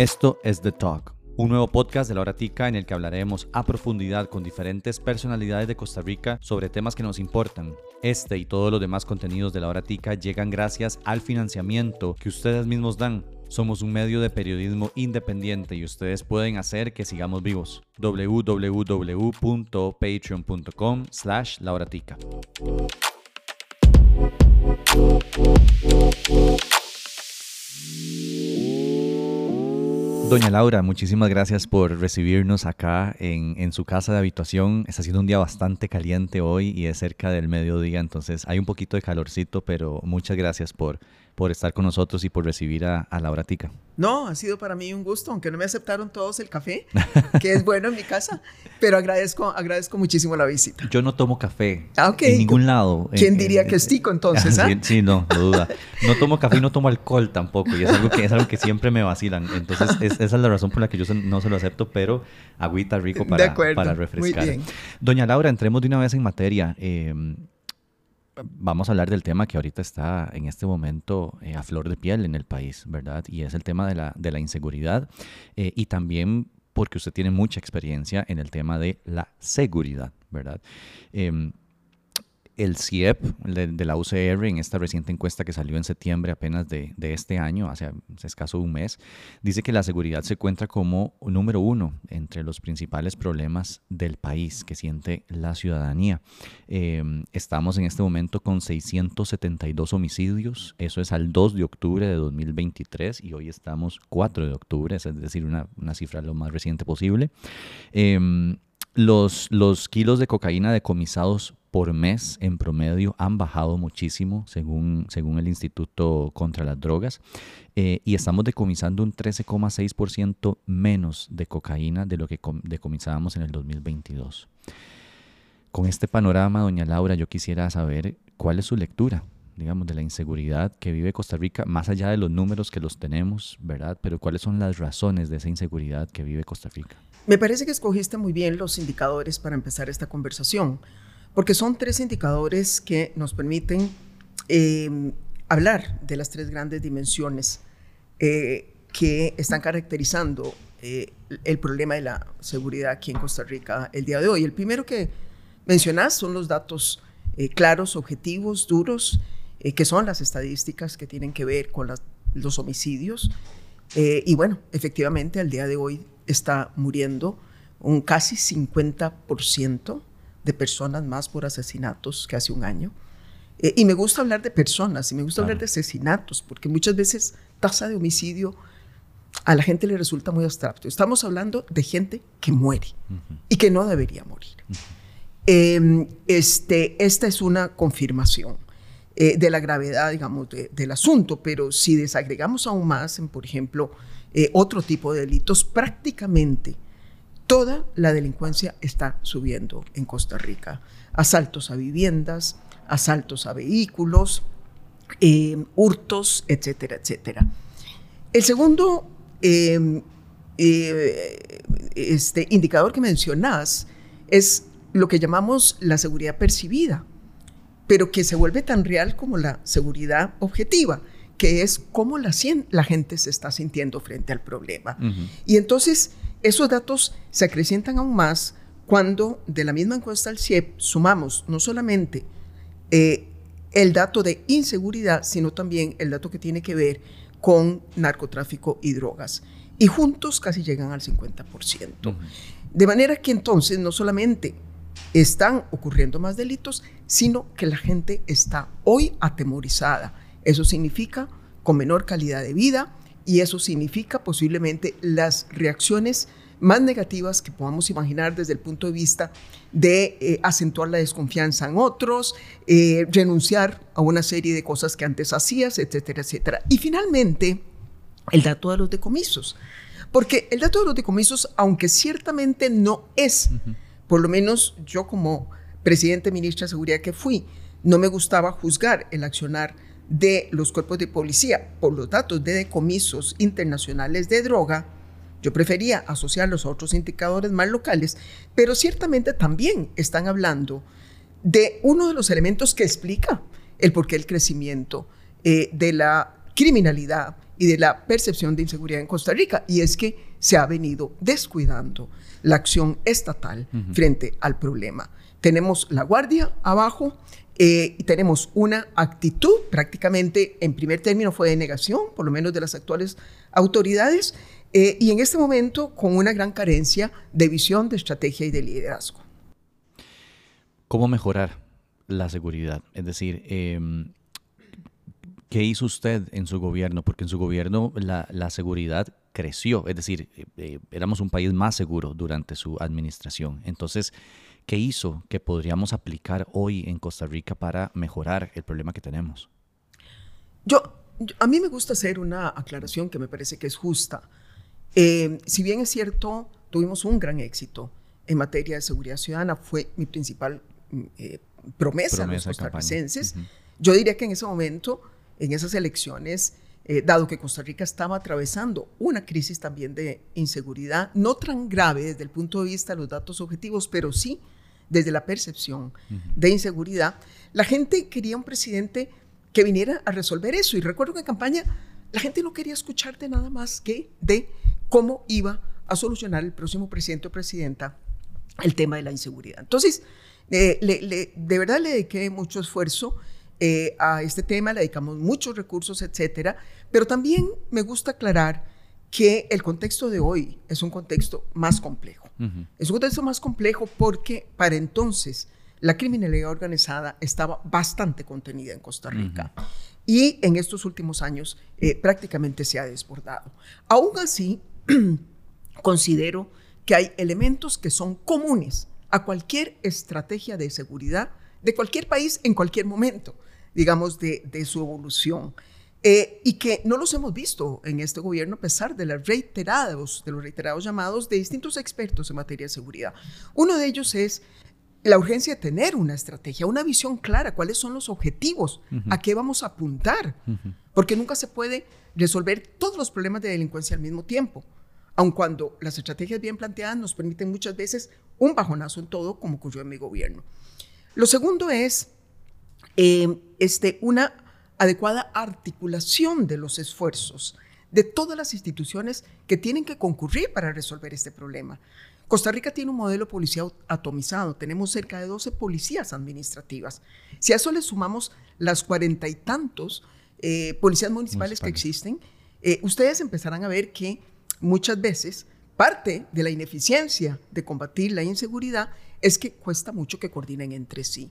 Esto es The Talk, un nuevo podcast de la hora tica en el que hablaremos a profundidad con diferentes personalidades de Costa Rica sobre temas que nos importan. Este y todos los demás contenidos de la hora tica llegan gracias al financiamiento que ustedes mismos dan. Somos un medio de periodismo independiente y ustedes pueden hacer que sigamos vivos. www.patreon.com slash lauratica. Doña Laura, muchísimas gracias por recibirnos acá en, en, su casa de habitación. Está siendo un día bastante caliente hoy y es cerca del mediodía, entonces hay un poquito de calorcito, pero muchas gracias por por estar con nosotros y por recibir a, a Laura Tica. No, ha sido para mí un gusto, aunque no me aceptaron todos el café, que es bueno en mi casa, pero agradezco, agradezco muchísimo la visita. Yo no tomo café ah, en ningún lado. ¿Quién diría que es tico entonces? ¿ah? Sí, no, no duda. No tomo café y no tomo alcohol tampoco, y es algo que, es algo que siempre me vacilan. Entonces, esa es la razón por la que yo no se lo acepto, pero agüita rico para, para refrescar. Muy bien. Doña Laura, entremos de una vez en materia. Vamos a hablar del tema que ahorita está en este momento eh, a flor de piel en el país, ¿verdad? Y es el tema de la, de la inseguridad eh, y también porque usted tiene mucha experiencia en el tema de la seguridad, ¿verdad? Em, el CIEP de, la UCR, en esta reciente encuesta que salió en septiembre apenas de, este año, hace, escaso un mes, dice que la seguridad se encuentra como número uno entre los principales problemas del país que siente la ciudadanía. Em, estamos en este momento con 672 homicidios, eso es al 2 de octubre de 2023 y hoy estamos 4 de octubre, es decir, una, cifra lo más reciente posible. Em, los, los kilos de cocaína decomisados por mes en promedio han bajado muchísimo según, según el Instituto contra las Drogas eh, y estamos decomisando un 13,6% menos de cocaína de lo que decomisábamos en el 2022. Con este panorama, doña Laura, yo quisiera saber cuál es su lectura, digamos, de la inseguridad que vive Costa Rica, más allá de los números que los tenemos, ¿verdad? Pero cuáles son las razones de esa inseguridad que vive Costa Rica. Me parece que escogiste muy bien los indicadores para empezar esta conversación porque son tres indicadores que nos permiten em, hablar de las tres grandes dimensiones eh, que están caracterizando eh, el problema de la seguridad aquí en Costa Rica el día de hoy. El primero que mencionas son los datos eh, claros, objetivos, duros, que son las estadísticas que tienen que ver con los homicidios. y bueno, efectivamente, al día de hoy está muriendo un casi 50% de personas más por asesinatos que hace un año. Eh, y me gusta hablar de personas y me gusta hablar de asesinatos, porque muchas veces tasa de homicidio a la gente le resulta muy abstracto. Estamos hablando de gente que muere y que no debería morir. Em, este, esta es una confirmación eh, de la gravedad, digamos, del asunto, pero si desagregamos aún más, en, por ejemplo, eh, otro tipo de delitos, prácticamente toda la delincuencia está subiendo en Costa Rica. Asaltos a viviendas, asaltos a vehículos, eh, hurtos, etcétera, etcétera. El segundo em, eh, este indicador que mencionas es lo que llamamos la seguridad percibida, pero que se vuelve tan real como la seguridad objetiva, que es cómo la, la gente se está sintiendo frente al problema. Y entonces esos datos se acrecientan aún más cuando de la misma encuesta al CIEP sumamos no solamente eh, el dato de inseguridad, sino también el dato que tiene que ver con narcotráfico y drogas. Y juntos casi llegan al 50%. De manera que entonces no solamente están ocurriendo más delitos, sino que la gente está hoy atemorizada. Eso significa con menor calidad de vida, y eso significa posiblemente las reacciones más negativas que podamos imaginar desde el punto de vista de eh, acentuar la desconfianza en otros, eh, renunciar a una serie de cosas que antes hacías, etcétera, etcétera. Y finalmente, el dato de los decomisos. Porque el dato de los decomisos, aunque ciertamente no es, por lo menos yo como presidente ministra de Seguridad que fui, no me gustaba juzgar el accionar de los cuerpos de policía por los datos de decomisos internacionales de droga, yo prefería asociarlos a otros indicadores más locales, pero ciertamente también están hablando de uno de los elementos que explica el porqué del crecimiento eh, de la criminalidad y de la percepción de inseguridad en Costa Rica. Y es que se ha venido descuidando la acción estatal frente al problema. Tenemos la guardia abajo, eh, tenemos una actitud prácticamente, en primer término, fue de negación, por lo menos de las actuales autoridades, eh, y en este momento con una gran carencia de visión, de estrategia y de liderazgo. ¿Cómo mejorar la seguridad? Es decir, em, ¿qué hizo usted en su gobierno? Porque en su gobierno la, la seguridad creció, es decir, eh, éramos un país más seguro durante su administración. Entonces, ¿Qué hizo que podríamos aplicar hoy en Costa Rica para mejorar el problema que tenemos? Yo, a mí me gusta hacer una aclaración que me parece que es justa. Eh, si bien es cierto, tuvimos un gran éxito en materia de seguridad ciudadana, fue mi principal mm, eh, promesa, a los costarricenses. Yo diría que en ese momento, en esas elecciones, eh, dado que Costa Rica estaba atravesando una crisis también de inseguridad, no tan grave desde el punto de vista de los datos objetivos, pero sí desde la percepción de inseguridad, la gente quería un presidente que viniera a resolver eso. Y recuerdo que en campaña la gente no quería escucharte nada más que de cómo iba a solucionar el próximo presidente o presidenta el tema de la inseguridad. Entonces, eh, de verdad le dediqué mucho esfuerzo eh, a este tema, le dedicamos muchos recursos, etcétera, pero también me gusta aclarar que el contexto de hoy es un contexto más complejo. Es un contexto más complejo porque para entonces la criminalidad organizada estaba bastante contenida en Costa Rica. Y en estos últimos años eh, prácticamente se ha desbordado. Aún así, considero que hay elementos que son comunes a cualquier estrategia de seguridad de cualquier país en cualquier momento, digamos, de, de su evolución. Eh, y que no los hemos visto en este gobierno a pesar de, las reiterados, de los reiterados llamados de distintos expertos en materia de seguridad. Uno de ellos es la urgencia de tener una estrategia, una visión clara, cuáles son los objetivos, a qué vamos a apuntar, porque nunca se puede resolver todos los problemas de delincuencia al mismo tiempo, aun cuando las estrategias bien planteadas nos permiten muchas veces un bajonazo en todo, como ocurrió en mi gobierno. Lo segundo es eh, este, una adecuada articulación de los esfuerzos de todas las instituciones que tienen que concurrir para resolver este problema. Costa Rica tiene un modelo policial atomizado, tenemos cerca de 12 policías administrativas. Si a eso le sumamos las cuarenta y tantos eh, policías municipales, que existen, eh, ustedes empezarán a ver que muchas veces parte de la ineficiencia de combatir la inseguridad es que cuesta mucho que coordinen entre sí.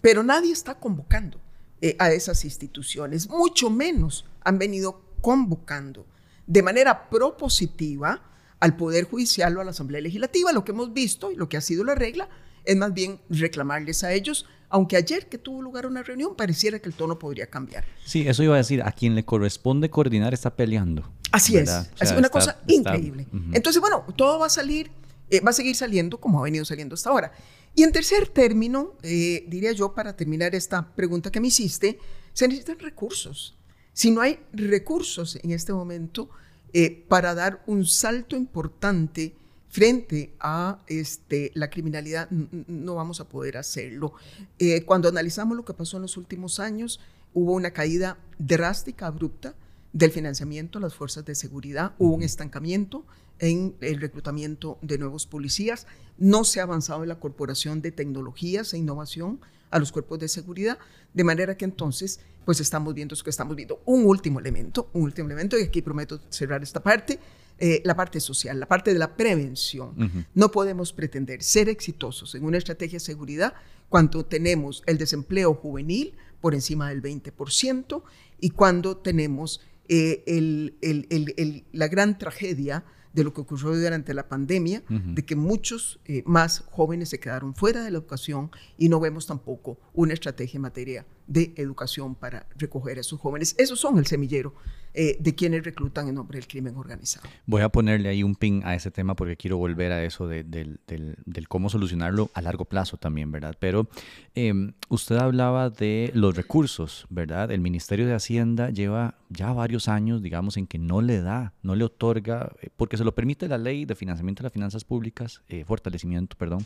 Pero nadie está convocando. Eh, a esas instituciones, mucho menos han venido convocando de manera propositiva al Poder Judicial o a la Asamblea Legislativa. Lo que hemos visto y lo que ha sido la regla es más bien reclamarles a ellos, aunque ayer que tuvo lugar una reunión pareciera que el tono podría cambiar. Sí, eso iba a decir, a quien le corresponde coordinar está peleando. Así es, es una cosa increíble. Entonces, bueno, todo va a salir, eh, va a seguir saliendo como ha venido saliendo hasta ahora. Y en tercer término, eh, diría yo, para terminar esta pregunta que me hiciste, se necesitan recursos. Si no hay recursos en este momento eh, para dar un salto importante frente a este, la criminalidad, no vamos a poder hacerlo. Eh, cuando analizamos lo que pasó en los últimos años, hubo una caída drástica, abrupta, del financiamiento a las fuerzas de seguridad, hubo un estancamiento en el reclutamiento de nuevos policías, no se ha avanzado en la corporación de tecnologías e innovación a los cuerpos de seguridad, de manera que entonces pues estamos viendo eso que estamos viendo. Un último elemento, un último elemento, y aquí prometo cerrar esta parte, eh, la parte social, la parte de la prevención. No podemos pretender ser exitosos en una estrategia de seguridad cuando tenemos el desempleo juvenil por encima del 20% y cuando tenemos eh, el, la gran tragedia de lo que ocurrió durante la pandemia, de que muchos eh, más jóvenes se quedaron fuera de la educación y no vemos tampoco una estrategia en materia de educación para recoger a esos jóvenes. Esos son el semillero eh, de quienes reclutan en nombre del crimen organizado. Voy a ponerle ahí un pin a ese tema porque quiero volver a eso de, del, cómo solucionarlo a largo plazo también, ¿verdad? Pero em, usted hablaba de los recursos, ¿verdad? El Ministerio de Hacienda lleva ya varios años, digamos, en que no le da, no le otorga, eh, porque se lo permite la ley de financiamiento de las finanzas públicas, eh, fortalecimiento, perdón,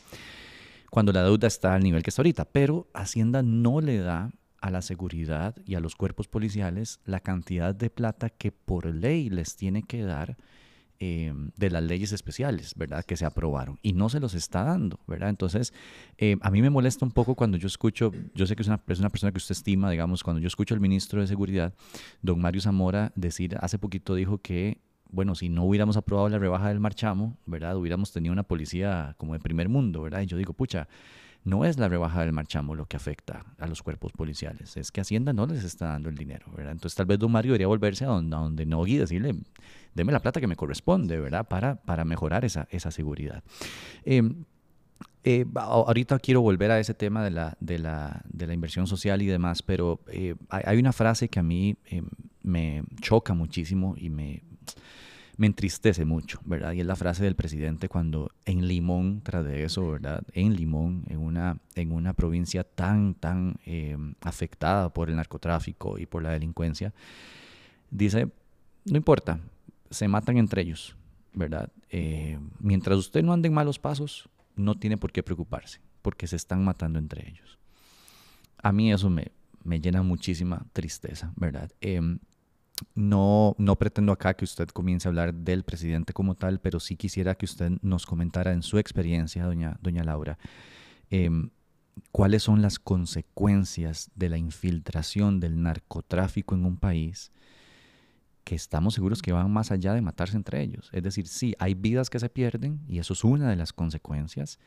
cuando la deuda está al nivel que está ahorita, pero Hacienda no le da a la seguridad y a los cuerpos policiales la cantidad de plata que por ley les tiene que dar em, de las leyes especiales, ¿verdad? Que se aprobaron y no se los está dando, ¿verdad? Entonces, em, a mí me molesta un poco cuando yo escucho, yo sé que es una, es una persona que usted estima, digamos, cuando yo escucho al ministro de Seguridad, don Mario Zamora, decir, hace poquito dijo que bueno, si no hubiéramos aprobado la rebaja del marchamo, ¿verdad? Hubiéramos tenido una policía como de primer mundo, ¿verdad? Y yo digo, pucha, no es la rebaja del marchamo lo que afecta a los cuerpos policiales, es que Hacienda no les está dando el dinero, ¿verdad? Entonces tal vez don Mario debería volverse a donde, a donde y decirle, deme la plata que me corresponde, ¿verdad? Para, para mejorar esa, esa seguridad. Em, eh, ahorita quiero volver a ese tema de la, de la, de la inversión social y demás, pero eh, hay, una frase que a mí em, me choca muchísimo y me, me entristece mucho, ¿verdad? Y es la frase del presidente cuando en Limón, tras de eso, ¿verdad? En Limón, en una, en una provincia tan, tan eh, afectada por el narcotráfico y por la delincuencia, dice, no importa, se matan entre ellos, ¿verdad? Eh, mientras usted no ande en malos pasos, no tiene por qué preocuparse, porque se están matando entre ellos. A mí eso me, me llena muchísima tristeza, ¿verdad? Em, no, no pretendo acá que usted comience a hablar del presidente como tal, pero sí quisiera que usted nos comentara en su experiencia, doña, doña Laura, em, cuáles son las consecuencias de la infiltración del narcotráfico en un país que estamos seguros que van más allá de matarse entre ellos. Es decir, sí, hay vidas que se pierden y eso es una de las consecuencias,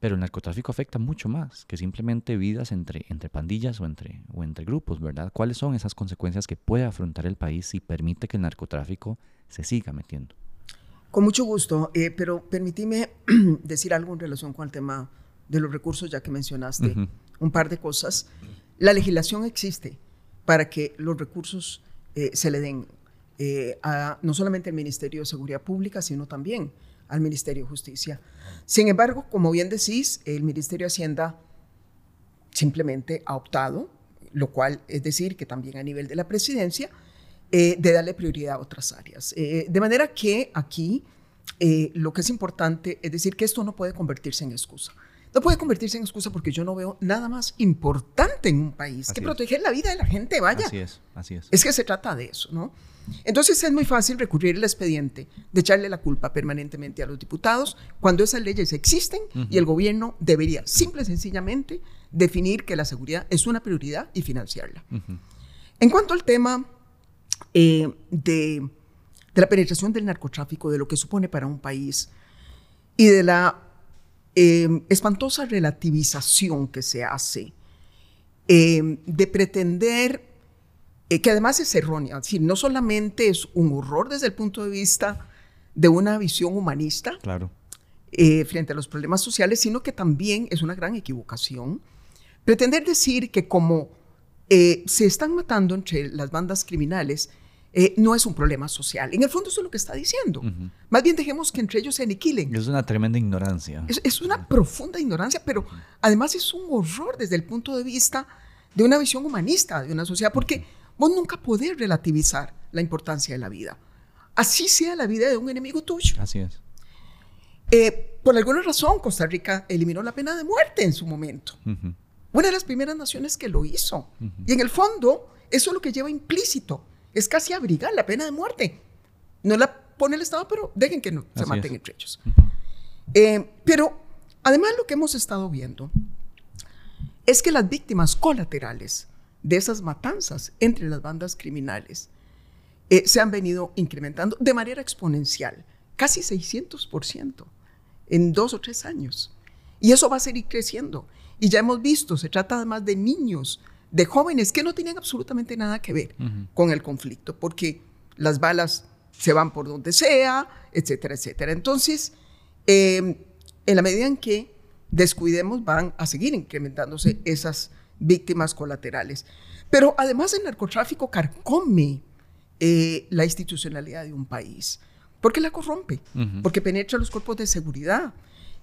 pero el narcotráfico afecta mucho más que simplemente vidas entre, entre pandillas o entre, o entre grupos, ¿verdad? ¿Cuáles son esas consecuencias que puede afrontar el país si permite que el narcotráfico se siga metiendo? Con mucho gusto, eh, pero permíteme decir algo en relación con el tema de los recursos, ya que mencionaste un par de cosas. La legislación existe para que los recursos eh, se le den eh, a, no solamente al Ministerio de Seguridad Pública, sino también al Ministerio de Justicia. Sin embargo, como bien decís, el Ministerio de Hacienda simplemente ha optado, lo cual es decir que también a nivel de la presidencia, eh, de darle prioridad a otras áreas. Eh, de manera que aquí eh, lo que es importante es decir que esto no puede convertirse en excusa. No puede convertirse en excusa porque yo no veo nada más importante en un país que proteger la vida de la gente, vaya. Así es, así es. Es que se trata de eso, ¿no? Entonces es muy fácil recurrir al expediente de echarle la culpa permanentemente a los diputados cuando esas leyes existen y el gobierno debería simple y sencillamente definir que la seguridad es una prioridad y financiarla. En cuanto al tema eh, de, la penetración del narcotráfico, de lo que supone para un país y de la eh, espantosa relativización que se hace eh, de pretender eh, que además es errónea. Es no solamente es un horror desde el punto de vista de una visión humanista claro. Eh, frente a los problemas sociales, sino que también es una gran equivocación pretender decir que como eh, se están matando entre las bandas criminales, no es un problema social. En el fondo eso es lo que está diciendo. Más bien dejemos que entre ellos se aniquilen. Es una tremenda ignorancia. Es, es una profunda ignorancia, pero además es un horror desde el punto de vista de una visión humanista de una sociedad, porque Vos nunca podés relativizar la importancia de la vida. Así sea la vida de un enemigo tuyo. Así es. Eh, por alguna razón, Costa Rica eliminó la pena de muerte en su momento. Una de las primeras naciones que lo hizo. Y en el fondo, eso es lo que lleva implícito. Es casi abrigar la pena de muerte. No la pone el Estado, pero dejen que no se maten entre ellos. Eh, pero además lo que hemos estado viendo es que las víctimas colaterales de esas matanzas entre las bandas criminales eh, se han venido incrementando de manera exponencial, casi 600% en dos o tres años. Y eso va a seguir creciendo. Y ya hemos visto, se trata además de niños, de jóvenes que no tienen absolutamente nada que ver con el conflicto, porque las balas se van por donde sea, etcétera, etcétera. Entonces, em, en la medida en que descuidemos, van a seguir incrementándose esas víctimas colaterales. Pero además el narcotráfico carcome eh, la institucionalidad de un país, porque la corrompe, porque penetra los cuerpos de seguridad,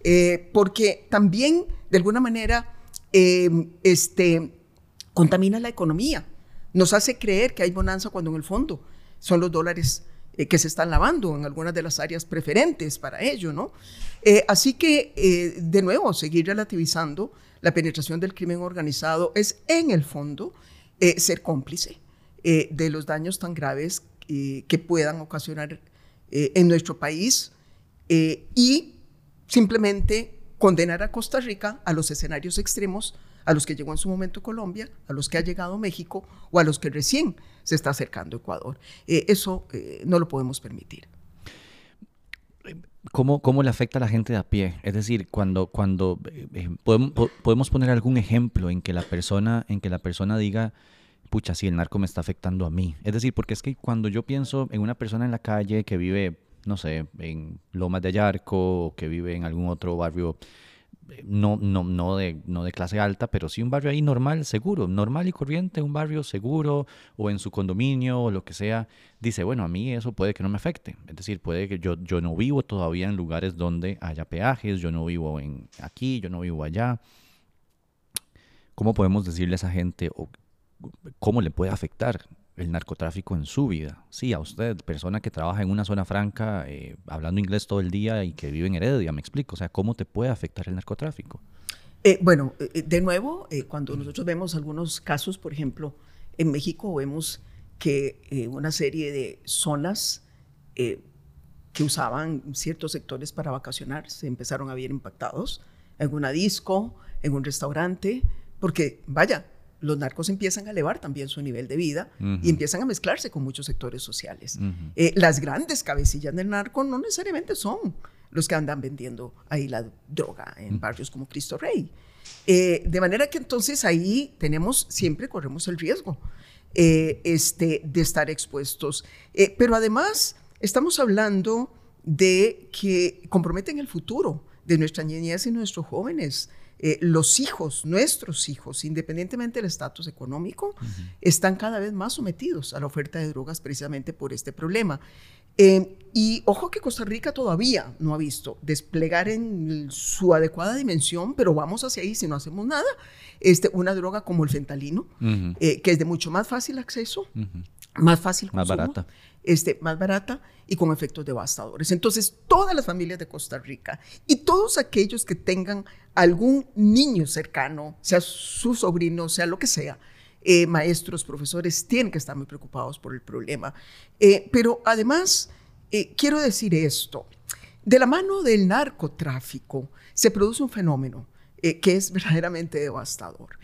eh, porque también de alguna manera em, este, contamina la economía, nos hace creer que hay bonanza cuando en el fondo son los dólares eh, que se están lavando en algunas de las áreas preferentes para ello, ¿no? así que, de nuevo, seguir relativizando la penetración del crimen organizado es, en el fondo, ser cómplice de los daños tan graves que puedan ocasionar en nuestro país y simplemente condenar a Costa Rica a los escenarios extremos a los que llegó en su momento Colombia, a los que ha llegado México o a los que recién se está acercando Ecuador. Eh, eso eh, no lo podemos permitir. ¿Cómo, ¿Cómo, le afecta a la gente de a pie? Es decir, cuando, cuando eh, podemos, podemos, poner algún ejemplo en que la persona, en que la persona diga, pucha, sí, el narco me está afectando a mí. Es decir, porque es que cuando yo pienso en una persona en la calle que vive, no sé, en Lomas de Ayarco o que vive en algún otro barrio no, no, no, de, no de clase alta, pero sí un barrio ahí normal, seguro, normal y corriente, un barrio seguro o en su condominio o lo que sea, dice, bueno, a mí eso puede que no me afecte. Es decir, puede que yo, yo no vivo todavía en lugares donde haya peajes, yo no vivo en aquí, yo no vivo allá. ¿Cómo podemos decirle a esa gente o cómo le puede afectar el narcotráfico en su vida. Sí, a usted, persona que trabaja en una zona franca, eh, hablando inglés todo el día y que vive en Heredia, me explico. O sea, ¿cómo te puede afectar el narcotráfico? Eh, bueno, eh, de nuevo, cuando nosotros vemos algunos casos, por ejemplo, en México vemos que una serie de zonas que usaban ciertos sectores para vacacionar se empezaron a ver impactados en una disco, en un restaurante, porque vaya, los narcos empiezan a elevar también su nivel de vida y empiezan a mezclarse con muchos sectores sociales. Eh, las grandes cabecillas del narco no necesariamente son los que andan vendiendo ahí la droga en barrios como Cristo Rey. Eh, de manera que entonces ahí tenemos, siempre corremos el riesgo eh, este, de estar expuestos. pero además estamos hablando de que comprometen el futuro de nuestra niñez y nuestros jóvenes. Eh, los hijos, nuestros hijos, independientemente del estatus económico, están cada vez más sometidos a la oferta de drogas precisamente por este problema. Eh, y ojo que Costa Rica todavía no ha visto desplegar en su adecuada dimensión, pero vamos hacia ahí si no hacemos nada, este, una droga como el fentalino, eh, que es de mucho más fácil acceso, más fácil más barata este, más barata y con efectos devastadores. Entonces, todas las familias de Costa Rica y todos aquellos que tengan algún niño cercano, sea su sobrino, sea lo que sea, eh, maestros, profesores, tienen que estar muy preocupados por el problema. Eh, pero además, eh, quiero decir esto, de la mano del narcotráfico se produce un fenómeno que es verdaderamente devastador.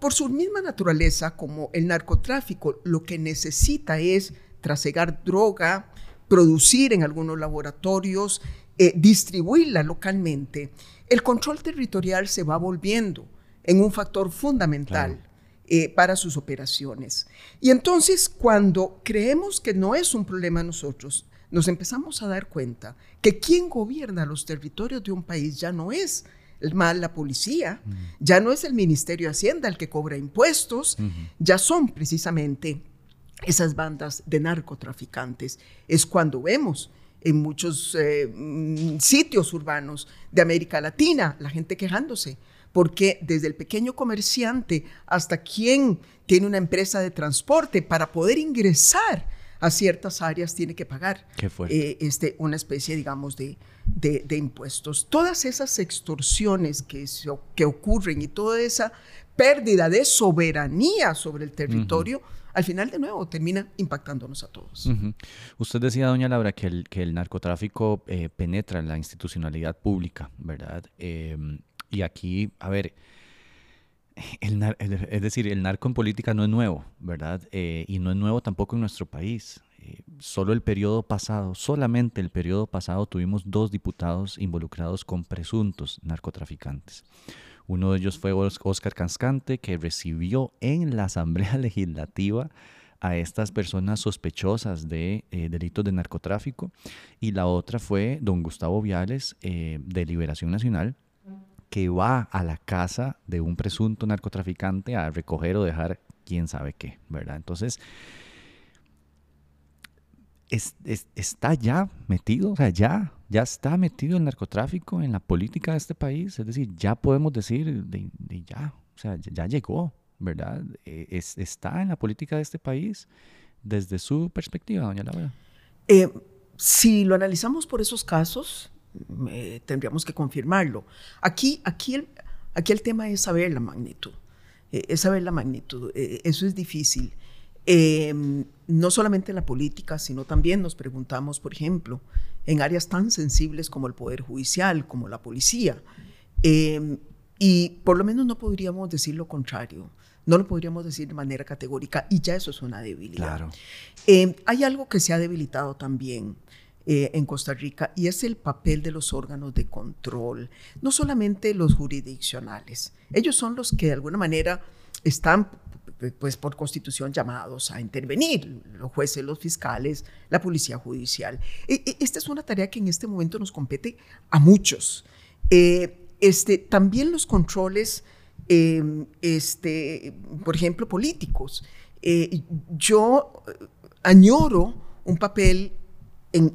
por su misma naturaleza, como el narcotráfico lo que necesita es trasegar droga, producir en algunos laboratorios, eh, distribuirla localmente, el control territorial se va volviendo en un factor fundamental eh, para sus operaciones. Y entonces cuando creemos que no es un problema nosotros, nos empezamos a dar cuenta que quien gobierna los territorios de un país ya no es mal la policía, ya no es el Ministerio de Hacienda el que cobra impuestos, ya son precisamente esas bandas de narcotraficantes. Es cuando vemos en muchos eh, mm, sitios urbanos de América Latina la gente quejándose, porque desde el pequeño comerciante hasta quien tiene una empresa de transporte para poder ingresar a ciertas áreas tiene que pagar eh, este, una especie, digamos, de, de, impuestos. Todas esas extorsiones que, que ocurren y toda esa pérdida de soberanía sobre el territorio, al final de nuevo termina impactándonos a todos. Usted decía, doña Laura, que el, narcotráfico eh, penetra en la institucionalidad pública, ¿verdad? Em, y aquí, a ver, el, es decir, el narco en política no es nuevo, ¿verdad? Eh, y no es nuevo tampoco en nuestro país. Eh, solo el periodo pasado, solamente el periodo pasado tuvimos dos diputados involucrados con presuntos narcotraficantes. Uno de ellos fue Oscar Cascante, que recibió en la Asamblea Legislativa a estas personas sospechosas de eh, delitos de narcotráfico. Y la otra fue don Gustavo Viales, eh, de Liberación Nacional, que va a la casa de un presunto narcotraficante a recoger o dejar quién sabe qué, ¿verdad? Entonces, está ya metido, o sea, ya, ya está metido el narcotráfico en la política de este país. Es decir, ya podemos decir, de, ya, o sea, ya, llegó, ¿verdad? E, está en la política de este país desde su perspectiva, doña Laura. si lo analizamos por esos casos, tendríamos que confirmarlo. Aquí, aquí, el, aquí el tema es saber la magnitud. es saber la magnitud. eso es difícil. Em, no solamente en la política, sino también nos preguntamos, por ejemplo, en áreas tan sensibles como el Poder Judicial, como la policía. Em, y por lo menos no podríamos decir lo contrario, no lo podríamos decir de manera categórica y ya eso es una debilidad. Em, hay algo que se ha debilitado también eh, en Costa Rica y es el papel de los órganos de control, no solamente los jurisdiccionales, ellos son los que de alguna manera están pues por constitución llamados a intervenir, los jueces, los fiscales, la policía judicial. E, e, esta es una tarea que en este momento nos compete a muchos. Eh, este, también los controles, em, este, por ejemplo, políticos. Eh, yo añoro un papel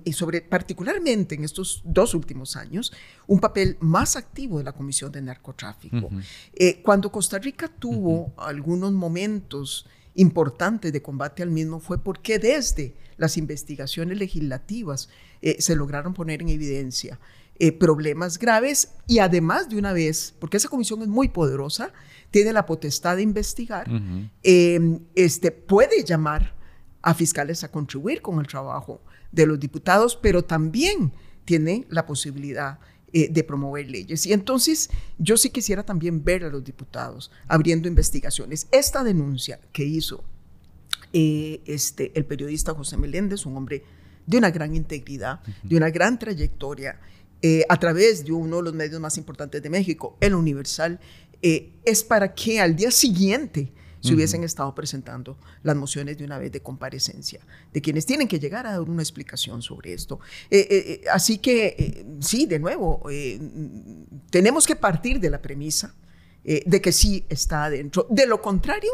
y sobre, particularmente en estos dos últimos años, un papel más activo de la Comisión de Narcotráfico. Eh, cuando Costa Rica tuvo algunos momentos importantes de combate al mismo fue porque desde las investigaciones legislativas eh, se lograron poner en evidencia eh, problemas graves y además de una vez, porque esa comisión es muy poderosa, tiene la potestad de investigar, em, este, puede llamar a fiscales a contribuir con el trabajo de los diputados, pero también tiene la posibilidad eh, de promover leyes. Y entonces yo sí quisiera también ver a los diputados abriendo investigaciones. Esta denuncia que hizo eh, este, el periodista José Meléndez, un hombre de una gran integridad, de una gran trayectoria, eh, a través de uno de los medios más importantes de México, el Universal, es para que al día siguiente si hubiesen estado presentando las mociones de una vez de comparecencia, de quienes tienen que llegar a dar una explicación sobre esto. Eh, eh, eh, así que, sí, de nuevo, tenemos que partir de la premisa de que sí está adentro. De lo contrario,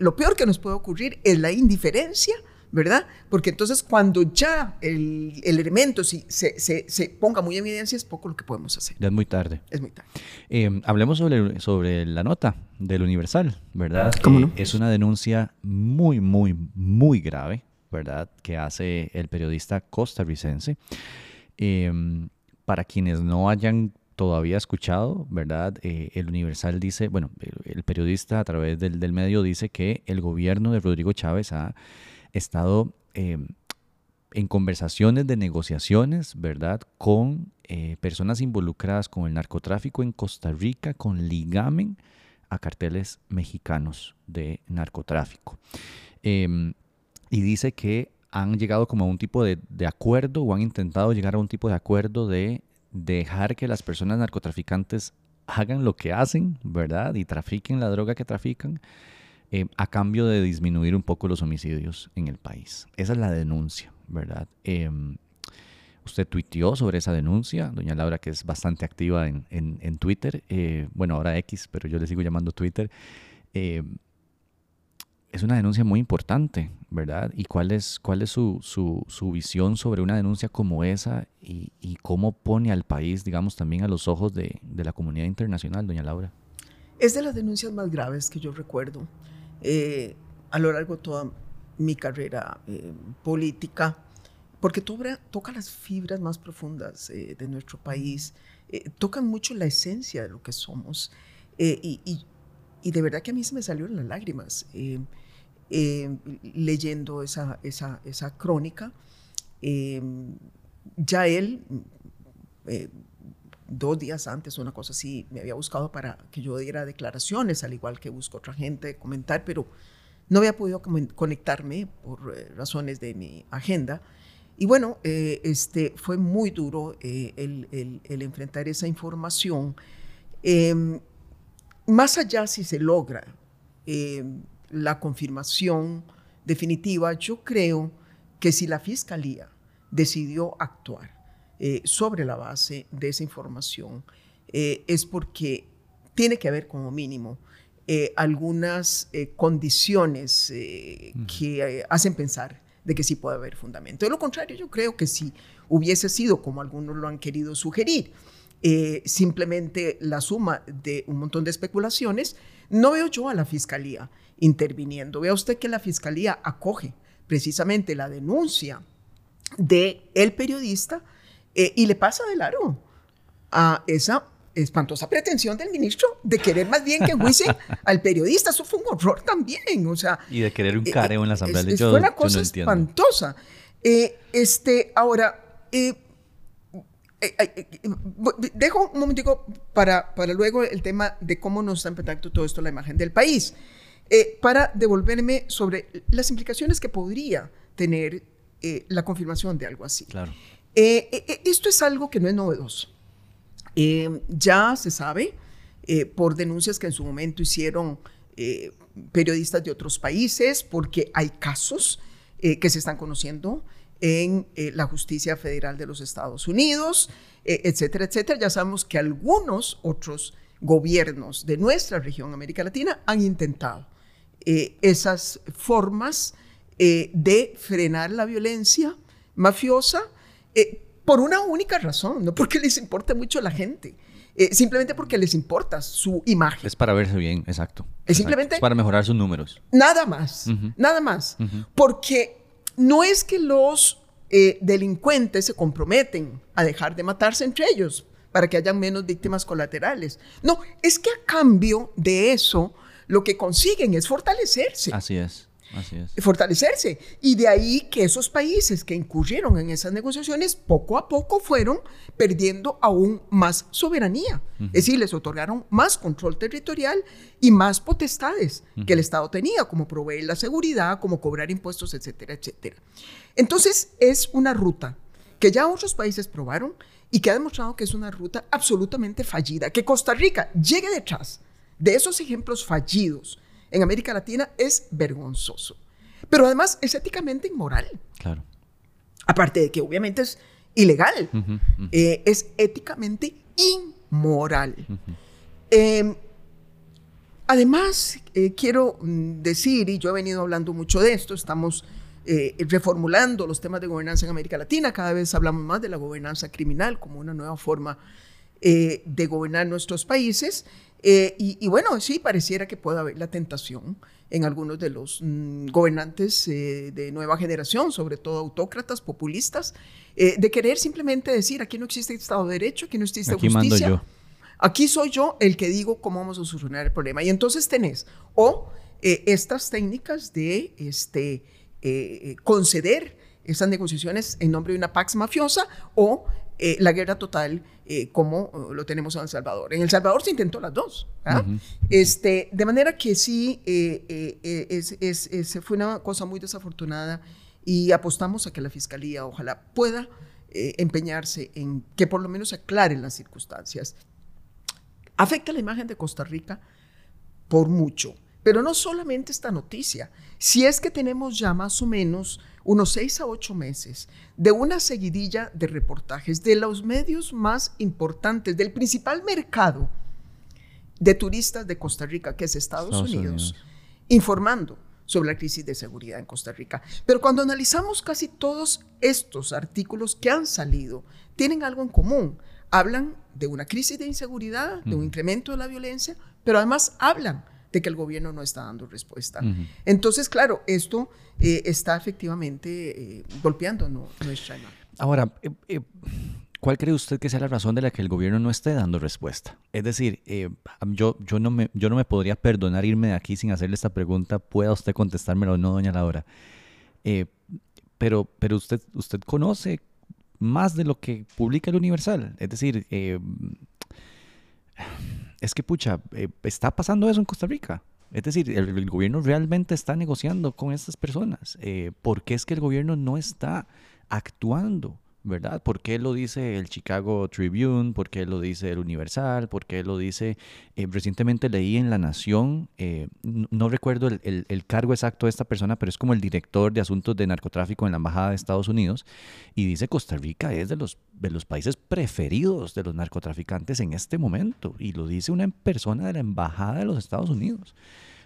lo peor que nos puede ocurrir es la indiferencia ¿verdad? Porque entonces cuando ya el, elemento se, se, ponga muy en evidencia es poco lo que podemos hacer. Ya es muy tarde. Es muy tarde. Eh, hablemos sobre, sobre la nota del Universal, ¿verdad? ¿Cómo no? Es una denuncia muy, muy, muy grave, ¿verdad? Que hace el periodista costarricense. Em, para quienes no hayan todavía escuchado, ¿verdad? Eh, el Universal dice, bueno, el, periodista a través del, del medio dice que el gobierno de Rodrigo Chávez ha estado em, en conversaciones de negociaciones, ¿verdad? Con eh, personas involucradas con el narcotráfico en Costa Rica, con ligamen a carteles mexicanos de narcotráfico. Em, y dice que han llegado como a un tipo de, de, acuerdo o han intentado llegar a un tipo de acuerdo de dejar que las personas narcotraficantes hagan lo que hacen, ¿verdad? Y trafiquen la droga que trafican eh, a cambio de disminuir un poco los homicidios en el país. Esa es la denuncia, ¿verdad? Em, usted tuiteó sobre esa denuncia, doña Laura, que es bastante activa en, en, Twitter, eh, bueno, ahora X, pero yo le sigo llamando Twitter. Em, es una denuncia muy importante, ¿verdad? ¿Y cuál es, cuál es su, su, su visión sobre una denuncia como esa y, y, cómo pone al país, digamos, también a los ojos de, de la comunidad internacional, doña Laura? Es de las denuncias más graves que yo recuerdo. Eh, a lo largo de toda mi carrera eh, política, porque toca las fibras más profundas eh, de nuestro país, tocan mucho la esencia de lo que somos. Y, y, de verdad que a mí se me salieron las lágrimas leyendo esa, esa, esa crónica. ya él dos días antes, una cosa así, me había buscado para que yo diera declaraciones, al igual que busco otra gente comentar, pero no había podido conectarme por eh, razones de mi agenda. Y bueno, eh, este, fue muy duro eh, el, el, enfrentar esa información. Em, más allá si se logra em, la confirmación definitiva, yo creo que si la Fiscalía decidió actuar eh, sobre la base de esa información eh, es porque tiene que haber como mínimo eh, algunas condiciones que hacen pensar de que sí puede haber fundamento. De lo contrario, yo creo que si hubiese sido como algunos lo han querido sugerir, simplemente la suma de un montón de especulaciones, no veo yo a la fiscalía interviniendo. Vea usted que la fiscalía acoge precisamente la denuncia de el periodista eh, y le pasa de largo a esa espantosa pretensión del ministro de querer más bien que enjuicien al periodista. Eso fue un horror también, o sea... Y de querer un eh, careo en la asamblea. Es, fue una cosa espantosa. Eh, este, ahora, dejo un momentico para, para luego el tema de cómo nos está impactando todo esto la imagen del país, para devolverme sobre las implicaciones que podría tener la confirmación de algo así. Claro. Eh, eh, eh, esto es algo que no es novedoso. ya se sabe por denuncias que en su momento hicieron periodistas de otros países, porque hay casos que se están conociendo en la justicia federal de los Estados Unidos, etcétera, etcétera. Ya sabemos que algunos otros gobiernos de nuestra región, América Latina, han intentado esas formas de frenar la violencia mafiosa eh, por una única razón, no porque les importe mucho a la gente, eh, simplemente porque les importa su imagen. Es para verse bien, exacto. Es simplemente... para mejorar sus números. Nada más, nada más. Porque no es que los eh, delincuentes se comprometen a dejar de matarse entre ellos para que hayan menos víctimas colaterales. No, es que a cambio de eso, lo que consiguen es fortalecerse. Así es. Así es. fortalecerse. Y de ahí que esos países que incurrieron en esas negociaciones poco a poco fueron perdiendo aún más soberanía. Es decir, les otorgaron más control territorial y más potestades que el Estado tenía, como proveer la seguridad, como cobrar impuestos, etcétera, etcétera. Entonces, es una ruta que ya otros países probaron y que ha demostrado que es una ruta absolutamente fallida, que Costa Rica llegue detrás de esos ejemplos fallidos en América Latina es vergonzoso. Pero además es éticamente inmoral. Claro. Aparte de que obviamente es ilegal, eh, es éticamente inmoral. Em, además, eh, quiero mm, decir, y yo he venido hablando mucho de esto, estamos eh, reformulando los temas de gobernanza en América Latina, cada vez hablamos más de la gobernanza criminal como una nueva forma de gobernar nuestros países. Eh, y, bueno, sí, pareciera que puede haber la tentación en algunos de los mm, gobernantes eh, de nueva generación, sobre todo autócratas, populistas, eh, de querer simplemente decir, aquí no existe Estado de Derecho, aquí no existe aquí justicia. Mando yo. Aquí soy yo el que digo cómo vamos a solucionar el problema. Y entonces tenés o estas técnicas de este, conceder esas negociaciones en nombre de una pax mafiosa o eh, la guerra total eh, como eh, lo tenemos en El Salvador. En El Salvador se intentó las dos. ¿ah? este, de manera que sí, es, fue una cosa muy desafortunada y apostamos a que la Fiscalía ojalá pueda empeñarse en que por lo menos aclaren las circunstancias. Afecta la imagen de Costa Rica por mucho, pero no solamente esta noticia. Si es que tenemos ya más o menos unos seis a ocho meses de una seguidilla de reportajes de los medios más importantes, del principal mercado de turistas de Costa Rica, que es Estados, Unidos, informando sobre la crisis de seguridad en Costa Rica. Pero cuando analizamos casi todos estos artículos que han salido, tienen algo en común. Hablan de una crisis de inseguridad, de un incremento de la violencia, pero además hablan de que el gobierno no está dando respuesta. Entonces, claro, esto eh, está efectivamente eh, golpeando nuestra imagen. Ahora, eh, ¿cuál cree usted que sea la razón de la que el gobierno no esté dando respuesta? Es decir, yo, yo, no me, yo no me podría perdonar irme de aquí sin hacerle esta pregunta. ¿Pueda usted contestármelo o no, doña Laura? pero, pero usted, usted conoce más de lo que publica el Universal. Es decir, es que, pucha, eh, está pasando eso en Costa Rica. Es decir, el, gobierno realmente está negociando con estas personas. Eh, ¿Por qué es que el gobierno no está actuando? ¿Verdad? ¿Por qué lo dice el Chicago Tribune? ¿Por qué lo dice el Universal? ¿Por qué lo dice... Eh, recientemente leí en La Nación, eh, no, recuerdo el, cargo exacto de esta persona, pero es como el director de asuntos de narcotráfico en la Embajada de Estados Unidos, y dice Costa Rica es de los, países preferidos de los narcotraficantes en este momento, y lo dice una persona de la Embajada de los Estados Unidos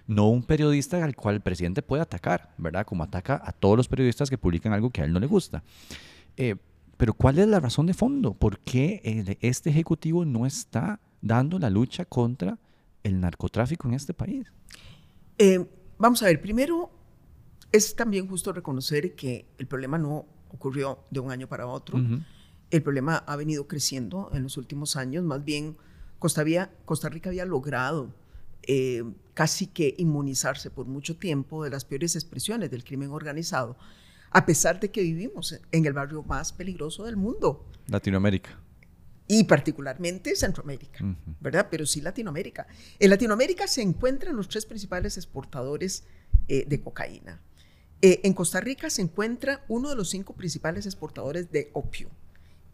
no un periodista al cual el presidente puede atacar, ¿verdad? Como ataca a todos los periodistas que publican algo que a él no le gusta. Eh, pero ¿cuál es la razón de fondo? ¿Por qué este Ejecutivo no está dando la lucha contra el narcotráfico en este país? Eh, vamos a ver, primero es también justo reconocer que el problema no ocurrió de un año para otro. El problema ha venido creciendo en los últimos años. Más bien, Costa, Costa Rica había logrado eh, casi que inmunizarse por mucho tiempo de las peores expresiones del crimen organizado, a pesar de que vivimos en el barrio más peligroso del mundo. Latinoamérica. Y particularmente Centroamérica, ¿verdad? Pero sí Latinoamérica. En Latinoamérica se encuentran los tres principales exportadores eh, de cocaína. Eh, en Costa Rica se encuentra uno de los cinco principales exportadores de opio.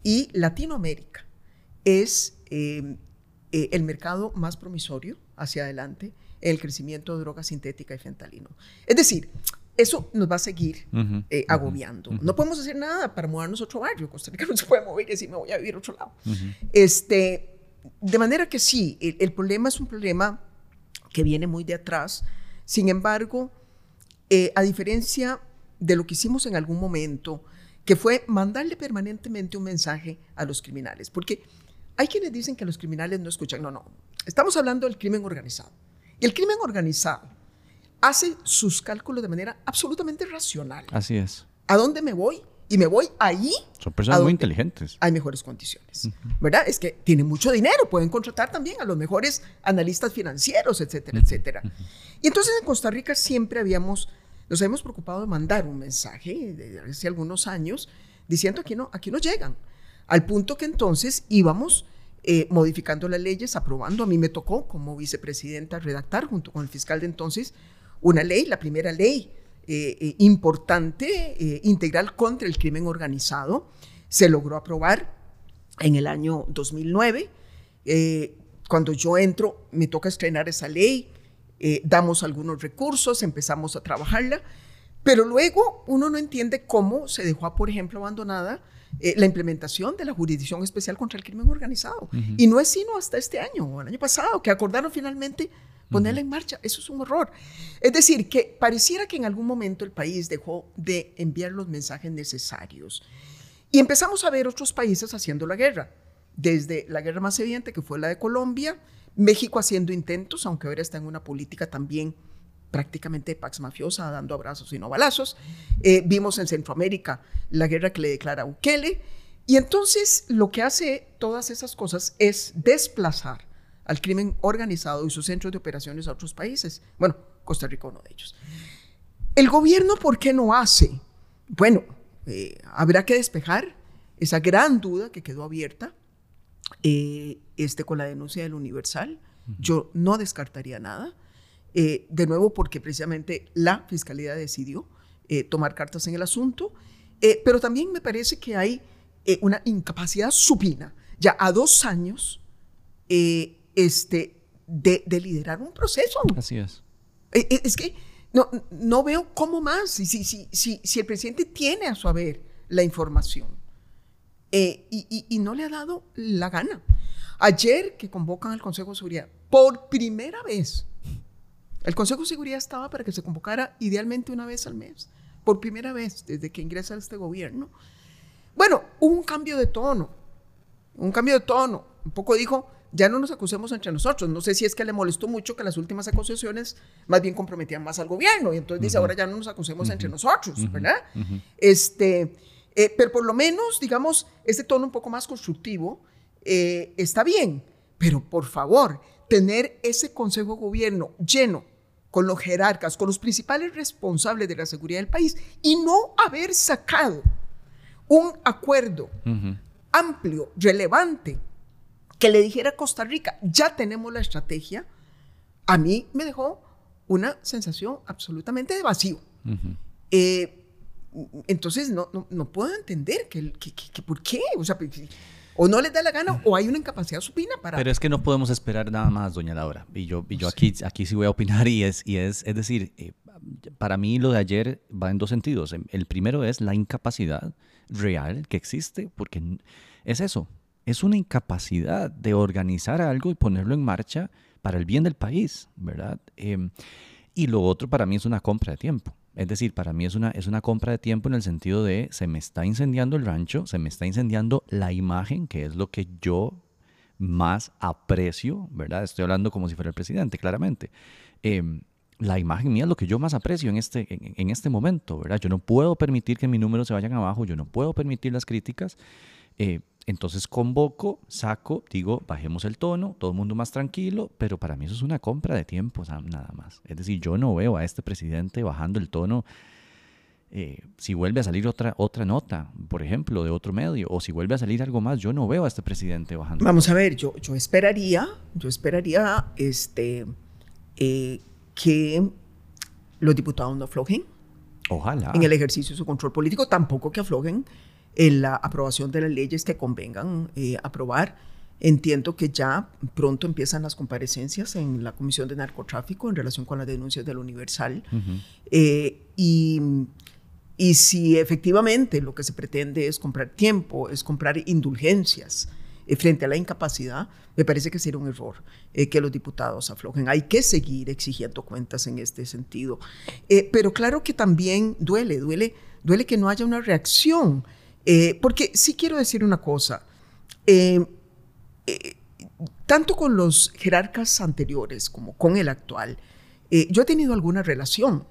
Y Latinoamérica es eh, el mercado más promisorio hacia adelante en el crecimiento de drogas sintéticas y fentalino. Es decir, eso nos va a seguir eh, agobiando. No podemos hacer nada para movernos a otro barrio. Costa Rica no se puede mover y decir, me voy a vivir a otro lado. este, de manera que sí, el, problema es un problema que viene muy de atrás. Sin embargo, eh, a diferencia de lo que hicimos en algún momento, que fue mandarle permanentemente un mensaje a los criminales, porque hay quienes dicen que los criminales no escuchan. No, no. Estamos hablando del crimen organizado. Y el crimen organizado hace sus cálculos de manera absolutamente racional. Así es. ¿A dónde me voy? Y me voy ahí. Son personas muy inteligentes. Hay mejores condiciones. ¿Verdad? Es que tienen mucho dinero, pueden contratar también a los mejores analistas financieros, etcétera, etcétera. Y entonces en Costa Rica siempre habíamos, nos habíamos preocupado de mandar un mensaje desde hace algunos años diciendo aquí no, aquí no llegan. Al punto que entonces íbamos eh, modificando las leyes, aprobando. A mí me tocó como vicepresidenta redactar junto con el fiscal de entonces una ley, la primera ley eh, eh, importante, integral contra el crimen organizado. Se logró aprobar en el año 2009. cuando yo entro, me toca estrenar esa ley, damos algunos recursos, empezamos a trabajarla, pero luego uno no entiende cómo se dejó, por ejemplo, abandonada eh, la implementación de la Jurisdicción Especial contra el Crimen Organizado. Y no es sino hasta este año o el año pasado que acordaron finalmente ponerla en marcha. Eso es un horror. Es decir, que pareciera que en algún momento el país dejó de enviar los mensajes necesarios. Y empezamos a ver otros países haciendo la guerra. Desde la guerra más evidente, que fue la de Colombia, México haciendo intentos, aunque ahora está en una política también prácticamente Pax Mafiosa dando abrazos y no balazos. Eh, vimos en Centroamérica la guerra que le declara Bukele. Y entonces lo que hace todas esas cosas es desplazar al crimen organizado y sus centros de operaciones a otros países. Bueno, Costa Rica uno de ellos. El gobierno, ¿por qué no hace? Bueno, eh, habrá que despejar esa gran duda que quedó abierta eh, este, con la denuncia del Universal. Yo no descartaría nada. Eh, de nuevo porque precisamente la Fiscalía decidió tomar cartas en el asunto, pero también me parece que hay una incapacidad supina, ya a dos años, este, de, liderar un proceso. Así es. es que no, no veo cómo más, si, si, si, si, el presidente tiene a su haber la información y, y no le ha dado la gana. Ayer que convocan al Consejo de Seguridad, por primera vez, el Consejo de Seguridad estaba para que se convocara idealmente una vez al mes, por primera vez desde que ingresa este gobierno. Bueno, hubo un cambio de tono, un cambio de tono. Un poco dijo, ya no nos acusemos entre nosotros. No sé si es que le molestó mucho que las últimas acusaciones más bien comprometían más al gobierno. Y entonces dice, ahora ya no nos acusemos entre nosotros, ¿verdad? este, eh, pero por lo menos, digamos, este tono un poco más constructivo eh, está bien. Pero por favor, tener ese Consejo de Gobierno lleno con los jerarcas, con los principales responsables de la seguridad del país y no haber sacado un acuerdo amplio, relevante, que le dijera a Costa Rica, ya tenemos la estrategia, a mí me dejó una sensación absolutamente de vacío. Eh, entonces, no, no, puedo entender que, que, por qué. O sea, o no les da la gana o hay una incapacidad supina para... Pero es que no podemos esperar nada más, doña Laura. Y yo, y yo aquí, aquí sí voy a opinar y es, y es, es decir, eh, para mí lo de ayer va en dos sentidos. El primero es la incapacidad real que existe, porque es eso, es una incapacidad de organizar algo y ponerlo en marcha para el bien del país, ¿verdad? Em, y lo otro para mí es una compra de tiempo. Es decir, para mí es una, es una compra de tiempo en el sentido de se me está incendiando el rancho, se me está incendiando la imagen, que es lo que yo más aprecio, ¿verdad? Estoy hablando como si fuera el presidente, claramente. Em, la imagen mía es lo que yo más aprecio en este, en, este momento, ¿verdad? Yo no puedo permitir que mis números se vayan abajo, yo no puedo permitir las críticas. Eh, entonces convoco, saco, digo, bajemos el tono, todo el mundo más tranquilo, pero para mí eso es una compra de tiempo, nada más. Es decir, yo no veo a este presidente bajando el tono eh, si vuelve a salir otra, otra nota, por ejemplo, de otro medio, o si vuelve a salir algo más, yo no veo a este presidente bajando. Vamos a ver, yo, yo esperaría, yo esperaría este, eh, que los diputados no aflojen. Ojalá. En el ejercicio de su control político, tampoco que aflojen en la aprobación de las leyes que convengan eh, aprobar. Entiendo que ya pronto empiezan las comparecencias en la Comisión de Narcotráfico en relación con las denuncias del Universal. y y si efectivamente lo que se pretende es comprar tiempo, es comprar indulgencias eh, frente a la incapacidad, me parece que sería un error eh, que los diputados aflojen. Hay que seguir exigiendo cuentas en este sentido. Eh, pero claro que también duele, duele, duele que no haya una reacción. Porque sí quiero decir una cosa. tanto con los jerarcas anteriores como con el actual, yo he tenido alguna relación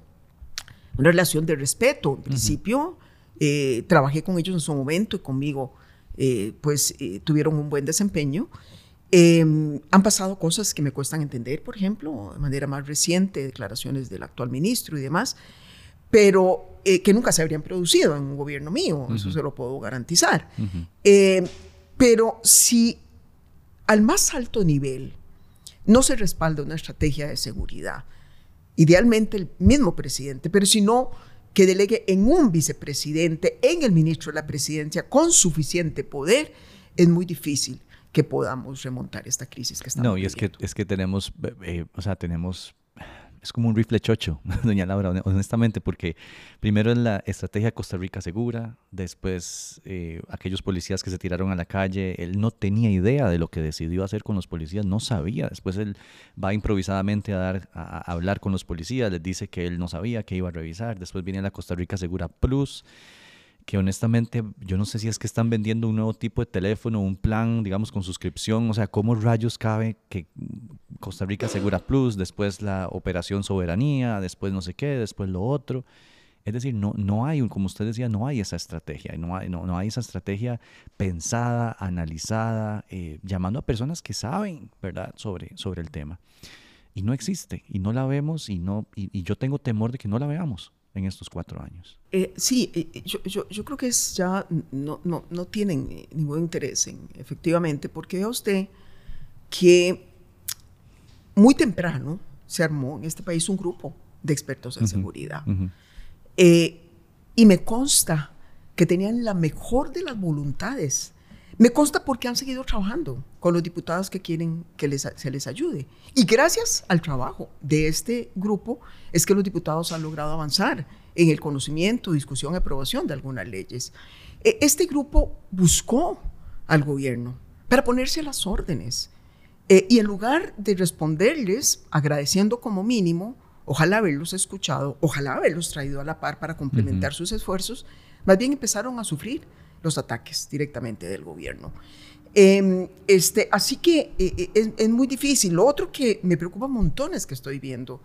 una relación de respeto. En principio, eh, trabajé con ellos en su momento y conmigo, eh, pues eh, tuvieron un buen desempeño. Em, han pasado cosas que me cuestan entender, por ejemplo, de manera más reciente, declaraciones del actual ministro y demás, pero que nunca se habrían producido en un gobierno mío, eso se lo puedo garantizar. Em, pero si al más alto nivel no se respalda una estrategia de seguridad, idealmente el mismo presidente, pero si no, que delegue en un vicepresidente, en el ministro de la presidencia, con suficiente poder, es muy difícil que podamos remontar esta crisis que estamos No, y es que, es que tenemos, eh, eh, o sea, tenemos es como un rifle chocho, doña Laura, honestamente, porque primero es la estrategia Costa Rica segura, después eh, aquellos policías que se tiraron a la calle, él no tenía idea de lo que decidió hacer con los policías, no sabía, después él va improvisadamente a, dar, a hablar con los policías, les dice que él no sabía, que iba a revisar, después viene la Costa Rica Segura Plus, que honestamente yo no sé si es que están vendiendo un nuevo tipo de teléfono, un plan, digamos, con suscripción, o sea, ¿cómo rayos cabe que Costa Rica Segura Plus, después la Operación Soberanía, después no sé qué, después lo otro? Es decir, no, no hay, como usted decía, no hay esa estrategia, no hay, no, no hay esa estrategia pensada, analizada, eh, llamando a personas que saben, ¿verdad?, sobre, sobre el tema. Y no existe, y no la vemos, y, no, y yo tengo temor de que no la veamos en estos cuatro años? Eh, sí, eh, eh, yo, yo, yo, creo que es ya no, no, no tienen ningún interés en, efectivamente, porque vea usted que muy temprano se armó en este país un grupo de expertos en seguridad. y me consta que tenían la mejor de las voluntades me consta porque han seguido trabajando con los diputados que quieren que se les ayude. Y gracias al trabajo de este grupo es que los diputados han logrado avanzar en el conocimiento, discusión y aprobación de algunas leyes. E, este grupo buscó al gobierno para ponerse a las órdenes. E, y en lugar de responderles agradeciendo como mínimo, ojalá haberlos escuchado, ojalá haberlos traído a la par para complementar sus esfuerzos, más bien empezaron a sufrir los ataques directamente del gobierno. Em, este, así que eh, eh, es, muy difícil. Lo otro que me preocupa montones que estoy viendo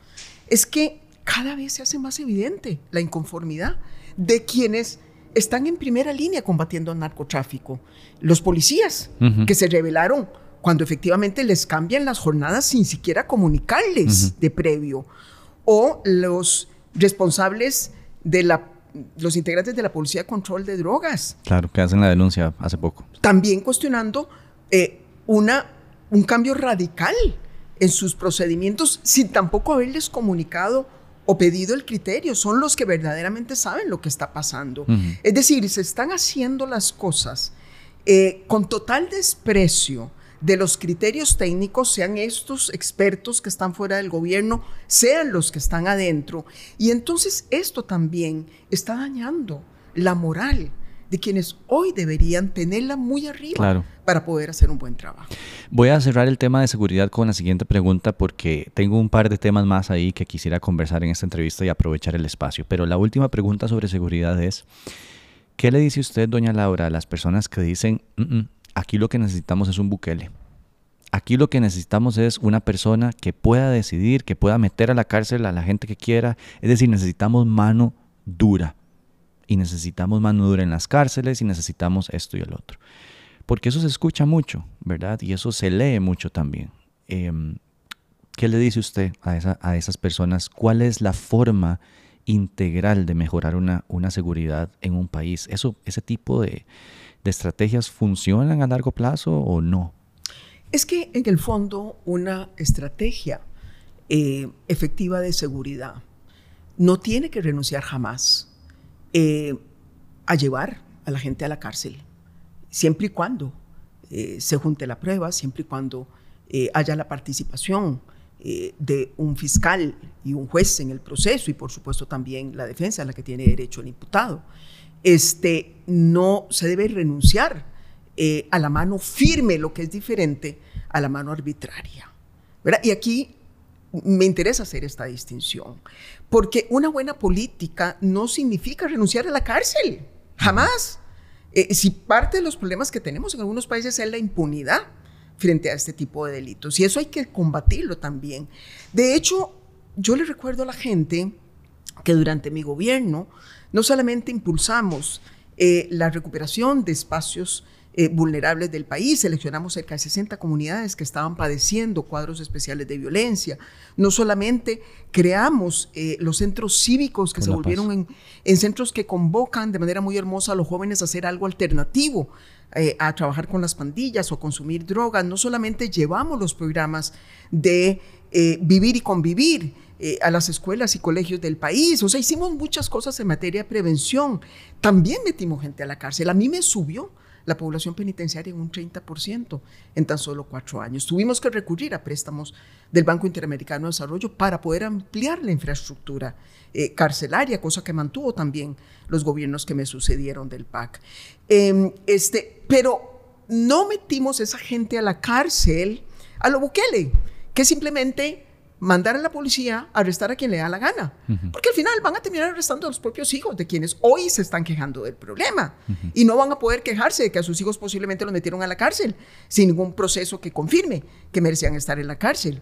es que cada vez se hace más evidente la inconformidad de quienes están en primera línea combatiendo el narcotráfico. Los policías que se rebelaron cuando efectivamente les cambian las jornadas sin siquiera comunicarles de previo. O los responsables de la los integrantes de la Policía de Control de Drogas. Claro, que hacen la denuncia hace poco. También cuestionando eh, una, un cambio radical en sus procedimientos sin tampoco haberles comunicado o pedido el criterio. Son los que verdaderamente saben lo que está pasando. Es decir, se están haciendo las cosas eh, con total desprecio de los criterios técnicos, sean estos expertos que están fuera del gobierno, sean los que están adentro. Y entonces esto también está dañando la moral de quienes hoy deberían tenerla muy arriba para poder hacer un buen trabajo. Voy a cerrar el tema de seguridad con la siguiente pregunta porque tengo un par de temas más ahí que quisiera conversar en esta entrevista y aprovechar el espacio. Pero la última pregunta sobre seguridad es, ¿qué le dice usted, doña Laura, a las personas que dicen, mm, mm, aquí lo que necesitamos es un Bukele. Aquí lo que necesitamos es una persona que pueda decidir, que pueda meter a la cárcel a la gente que quiera. Es decir, necesitamos mano dura. Y necesitamos mano dura en las cárceles y necesitamos esto y el otro. Porque eso se escucha mucho, ¿verdad? Y eso se lee mucho también. Em, ¿Qué le dice usted a, a esas personas? ¿Cuál es la forma integral de mejorar una, una seguridad en un país? ¿Eso, ¿Ese tipo de, de estrategias funcionan a largo plazo o no? Es que en el fondo una estrategia eh, efectiva de seguridad no tiene que renunciar jamás eh, a llevar a la gente a la cárcel, siempre y cuando eh, se junte la prueba, siempre y cuando haya la participación de un fiscal y un juez en el proceso y por supuesto también la defensa a la que tiene derecho el imputado. Este, no se debe renunciar eh, a la mano firme, lo que es diferente a la mano arbitraria. Y aquí me interesa hacer esta distinción, porque una buena política no significa renunciar a la cárcel, jamás. Eh, si parte de los problemas que tenemos en algunos países es la impunidad frente a este tipo de delitos, y eso hay que combatirlo también. De hecho, yo le recuerdo a la gente que durante mi gobierno no solamente impulsamos eh, la recuperación de espacios eh, vulnerables del país. Seleccionamos cerca de 60 comunidades que estaban padeciendo cuadros especiales de violencia. No solamente creamos eh, los centros cívicos que se volvieron en, en, centros que convocan de manera muy hermosa a los jóvenes a hacer algo alternativo. Eh, a trabajar con las pandillas o consumir drogas, no solamente llevamos los programas de vivir y convivir, a las escuelas y colegios del país. O sea, hicimos muchas cosas en materia de prevención. También metimos gente a la cárcel. A mí me subió la población penitenciaria en un 30% en tan solo cuatro años. Tuvimos que recurrir a préstamos del Banco Interamericano de Desarrollo para poder ampliar la infraestructura eh, carcelaria, cosa que mantuvo también los gobiernos que me sucedieron del PAC. Em, este, pero no metimos esa gente a la cárcel a lo Bukele, que simplemente mandar a la policía a arrestar a quien le da la gana. Porque al final van a terminar arrestando a los propios hijos de quienes hoy se están quejando del problema. Y no van a poder quejarse de que a sus hijos posiblemente los metieron a la cárcel sin ningún proceso que confirme que merecían estar en la cárcel.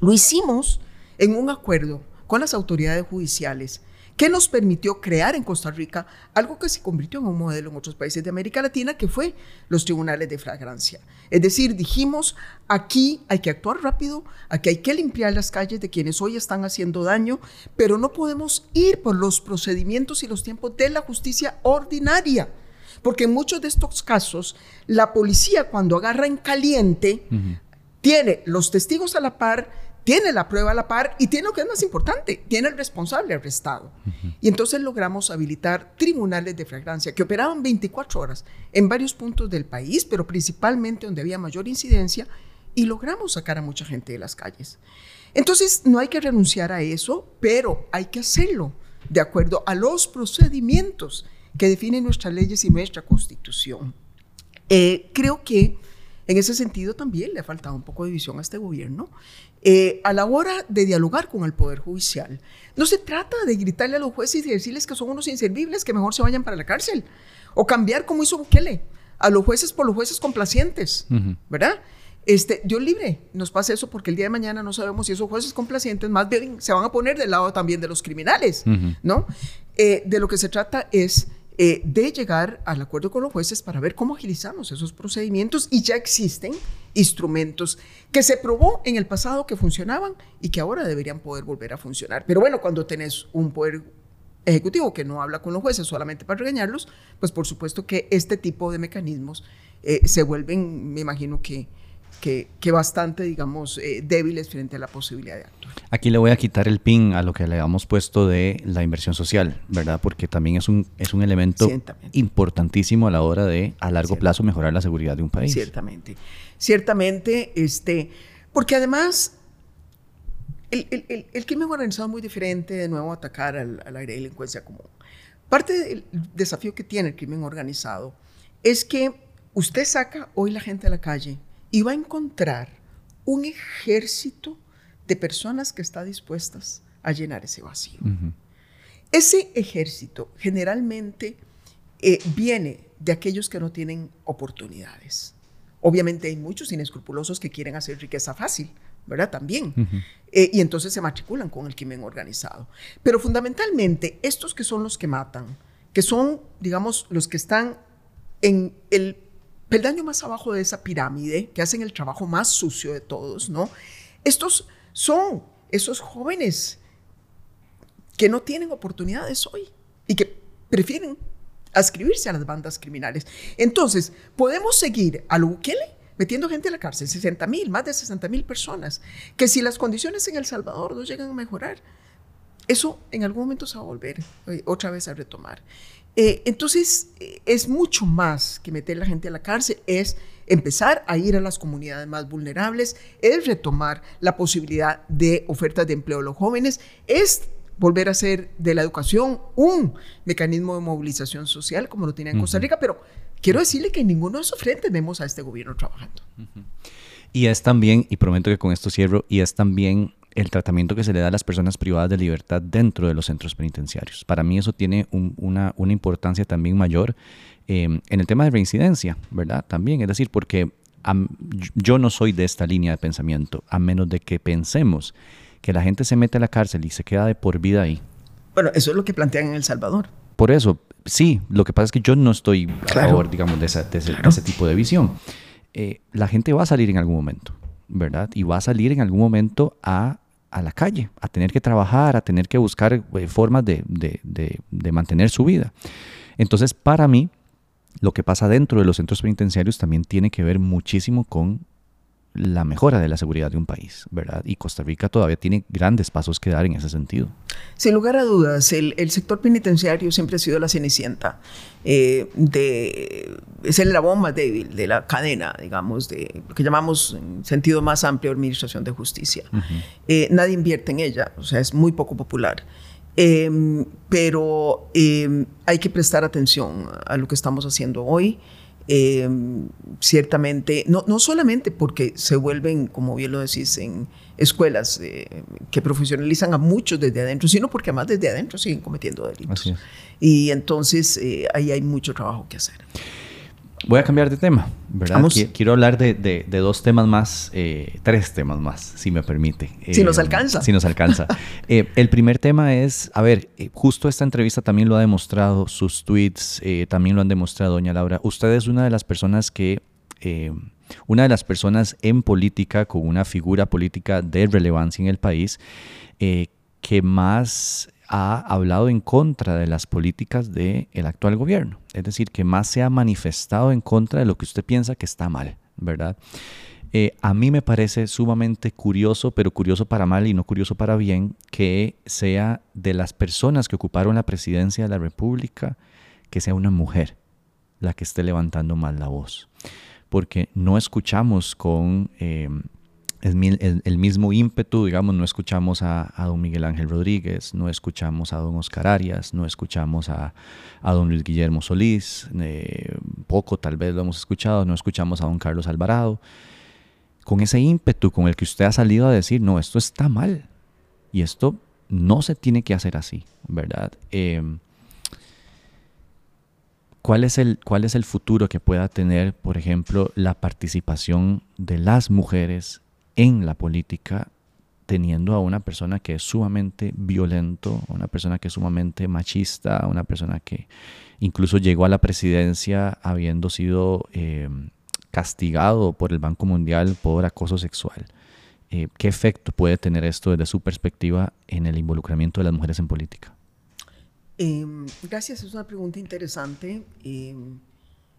Lo hicimos en un acuerdo con las autoridades judiciales que nos permitió crear en Costa Rica algo que se convirtió en un modelo en otros países de América Latina, que fue los tribunales de flagrancia. Es decir, dijimos, aquí hay que actuar rápido, aquí hay que limpiar las calles de quienes hoy están haciendo daño, pero no podemos ir por los procedimientos y los tiempos de la justicia ordinaria. Porque en muchos de estos casos, la policía cuando agarra en caliente, tiene los testigos a la par, tiene la prueba a la par y tiene lo que es más importante, tiene el responsable arrestado. Y entonces logramos habilitar tribunales de flagrancia que operaban 24 horas en varios puntos del país, pero principalmente donde había mayor incidencia, y logramos sacar a mucha gente de las calles. Entonces, no hay que renunciar a eso, pero hay que hacerlo de acuerdo a los procedimientos que definen nuestras leyes y nuestra constitución. Eh, creo que en ese sentido también le ha faltado un poco de visión a este gobierno eh, a la hora de dialogar con el Poder Judicial, no se trata de gritarle a los jueces y decirles que son unos inservibles, que mejor se vayan para la cárcel, o cambiar como hizo Bukele, a los jueces por los jueces complacientes, ¿verdad? Este, Dios libre, nos pasa eso porque el día de mañana no sabemos si esos jueces complacientes más bien se van a poner del lado también de los criminales, ¿no? Eh, de lo que se trata es eh, de llegar al acuerdo con los jueces para ver cómo agilizamos esos procedimientos y ya existen instrumentos que se probó en el pasado que funcionaban y que ahora deberían poder volver a funcionar. Pero bueno, cuando tenés un poder ejecutivo que no habla con los jueces solamente para regañarlos, pues por supuesto que este tipo de mecanismos eh, se vuelven, me imagino que que, bastante, digamos, eh, débiles frente a la posibilidad de actuar. Aquí le voy a quitar el pin a lo que le habíamos puesto de la inversión social, ¿verdad? Porque también es un, es un elemento importantísimo a la hora de, a largo plazo, mejorar la seguridad de un país. Ciertamente. Ciertamente, este, porque además el, el, el, crimen organizado es muy diferente, de nuevo, atacar al, al área de delincuencia común. Parte del desafío que tiene el crimen organizado es que usted saca hoy la gente a la calle y va a encontrar un ejército de personas que está dispuestas a llenar ese vacío. Ese ejército generalmente eh, viene de aquellos que no tienen oportunidades Obviamente hay muchos inescrupulosos que quieren hacer riqueza fácil, ¿verdad? También. Eh, y entonces se matriculan con el crimen organizado. Pero fundamentalmente, estos que son los que matan, que son, digamos, los que están en el peldaño más abajo de esa pirámide, que hacen el trabajo más sucio de todos, ¿no? Estos son esos jóvenes que no tienen oportunidades hoy y que prefieren ascribirse a las bandas criminales. Entonces, podemos seguir a lo Bukele metiendo gente a la cárcel, 60 mil, más de 60 mil personas, que si las condiciones en El Salvador no llegan a mejorar, eso en algún momento se va a volver eh, otra vez a retomar. Eh, entonces, eh, es mucho más que meter a la gente a la cárcel, es empezar a ir a las comunidades más vulnerables, es retomar la posibilidad de ofertas de empleo a los jóvenes, es volver a hacer de la educación un mecanismo de movilización social como lo tiene en Costa Rica, pero quiero decirle que en ninguno de esos frentes vemos a este gobierno trabajando. Y es también, y prometo que con esto cierro, y es también el tratamiento que se le da a las personas privadas de libertad dentro de los centros penitenciarios. Para mí eso tiene una, una, importancia también mayor em, en el tema de reincidencia, ¿verdad? También, es decir, porque yo no soy de esta línea de pensamiento, a menos de que pensemos que la gente se mete a la cárcel y se queda de por vida ahí. Bueno, eso es lo que plantean en El Salvador. Por eso, sí, lo que pasa es que yo no estoy a favor, digamos, de, ese, tipo de visión. Eh, la gente va a salir en algún momento, ¿verdad? Y va a salir en algún momento a a la calle, a tener que trabajar, a tener que buscar eh, formas de, de, mantener su vida. Entonces, para mí, lo que pasa dentro de los centros penitenciarios también tiene que ver muchísimo con la mejora de la seguridad de un país, ¿verdad? Y Costa Rica todavía tiene grandes pasos que dar en ese sentido. Sin lugar a dudas, el, sector penitenciario siempre ha sido la cenicienta, eh, de, es el eslabón más débil de la cadena, digamos, de lo que llamamos en sentido más amplio administración de justicia. Eh, nadie invierte en ella, o sea, es muy poco popular. Em, pero em, hay que prestar atención a lo que estamos haciendo hoy. Em, ciertamente, no, no solamente porque se vuelven, como bien lo decís, en escuelas eh, que profesionalizan a muchos desde adentro, sino porque además desde adentro siguen cometiendo delitos. Y entonces eh, ahí hay mucho trabajo que hacer. Voy a cambiar de tema, ¿verdad? Quiero hablar de, dos temas más, eh, tres temas más, si me permite. si nos eh, alcanza. Si nos alcanza. Eh, el primer tema es, a ver, justo esta entrevista también lo ha demostrado, sus tweets también lo han demostrado, doña Laura. Usted es una de las personas que, una de las personas en política, con una figura política de relevancia en el país, que más ha hablado en contra de las políticas del actual gobierno. Es decir, que más se ha manifestado en contra de lo que usted piensa que está mal, ¿verdad? Eh, a mí me parece sumamente curioso, pero curioso para mal y no curioso para bien, que sea de las personas que ocuparon la presidencia de la República, que sea una mujer la que esté levantando mal la voz. Porque no escuchamos con eh, el, mismo ímpetu, digamos, no escuchamos a, don Miguel Ángel Rodríguez, no escuchamos a don Oscar Arias, no escuchamos a, don Luis Guillermo Solís, eh, poco tal vez lo hemos escuchado, no escuchamos a don Carlos Alvarado, con ese ímpetu con el que usted ha salido a decir, no, esto está mal y esto no se tiene que hacer así, ¿verdad? Eh, ¿Cuál es, el, ¿Cuál es el futuro que pueda tener, por ejemplo, la participación de las mujeres en la política teniendo a una persona que es sumamente violento, una persona que es sumamente machista, una persona que incluso llegó a la presidencia habiendo sido eh, castigado por el Banco Mundial por acoso sexual. Eh, ¿Qué efecto puede tener esto desde su perspectiva en el involucramiento de las mujeres en política? Em, gracias, es una pregunta interesante, em,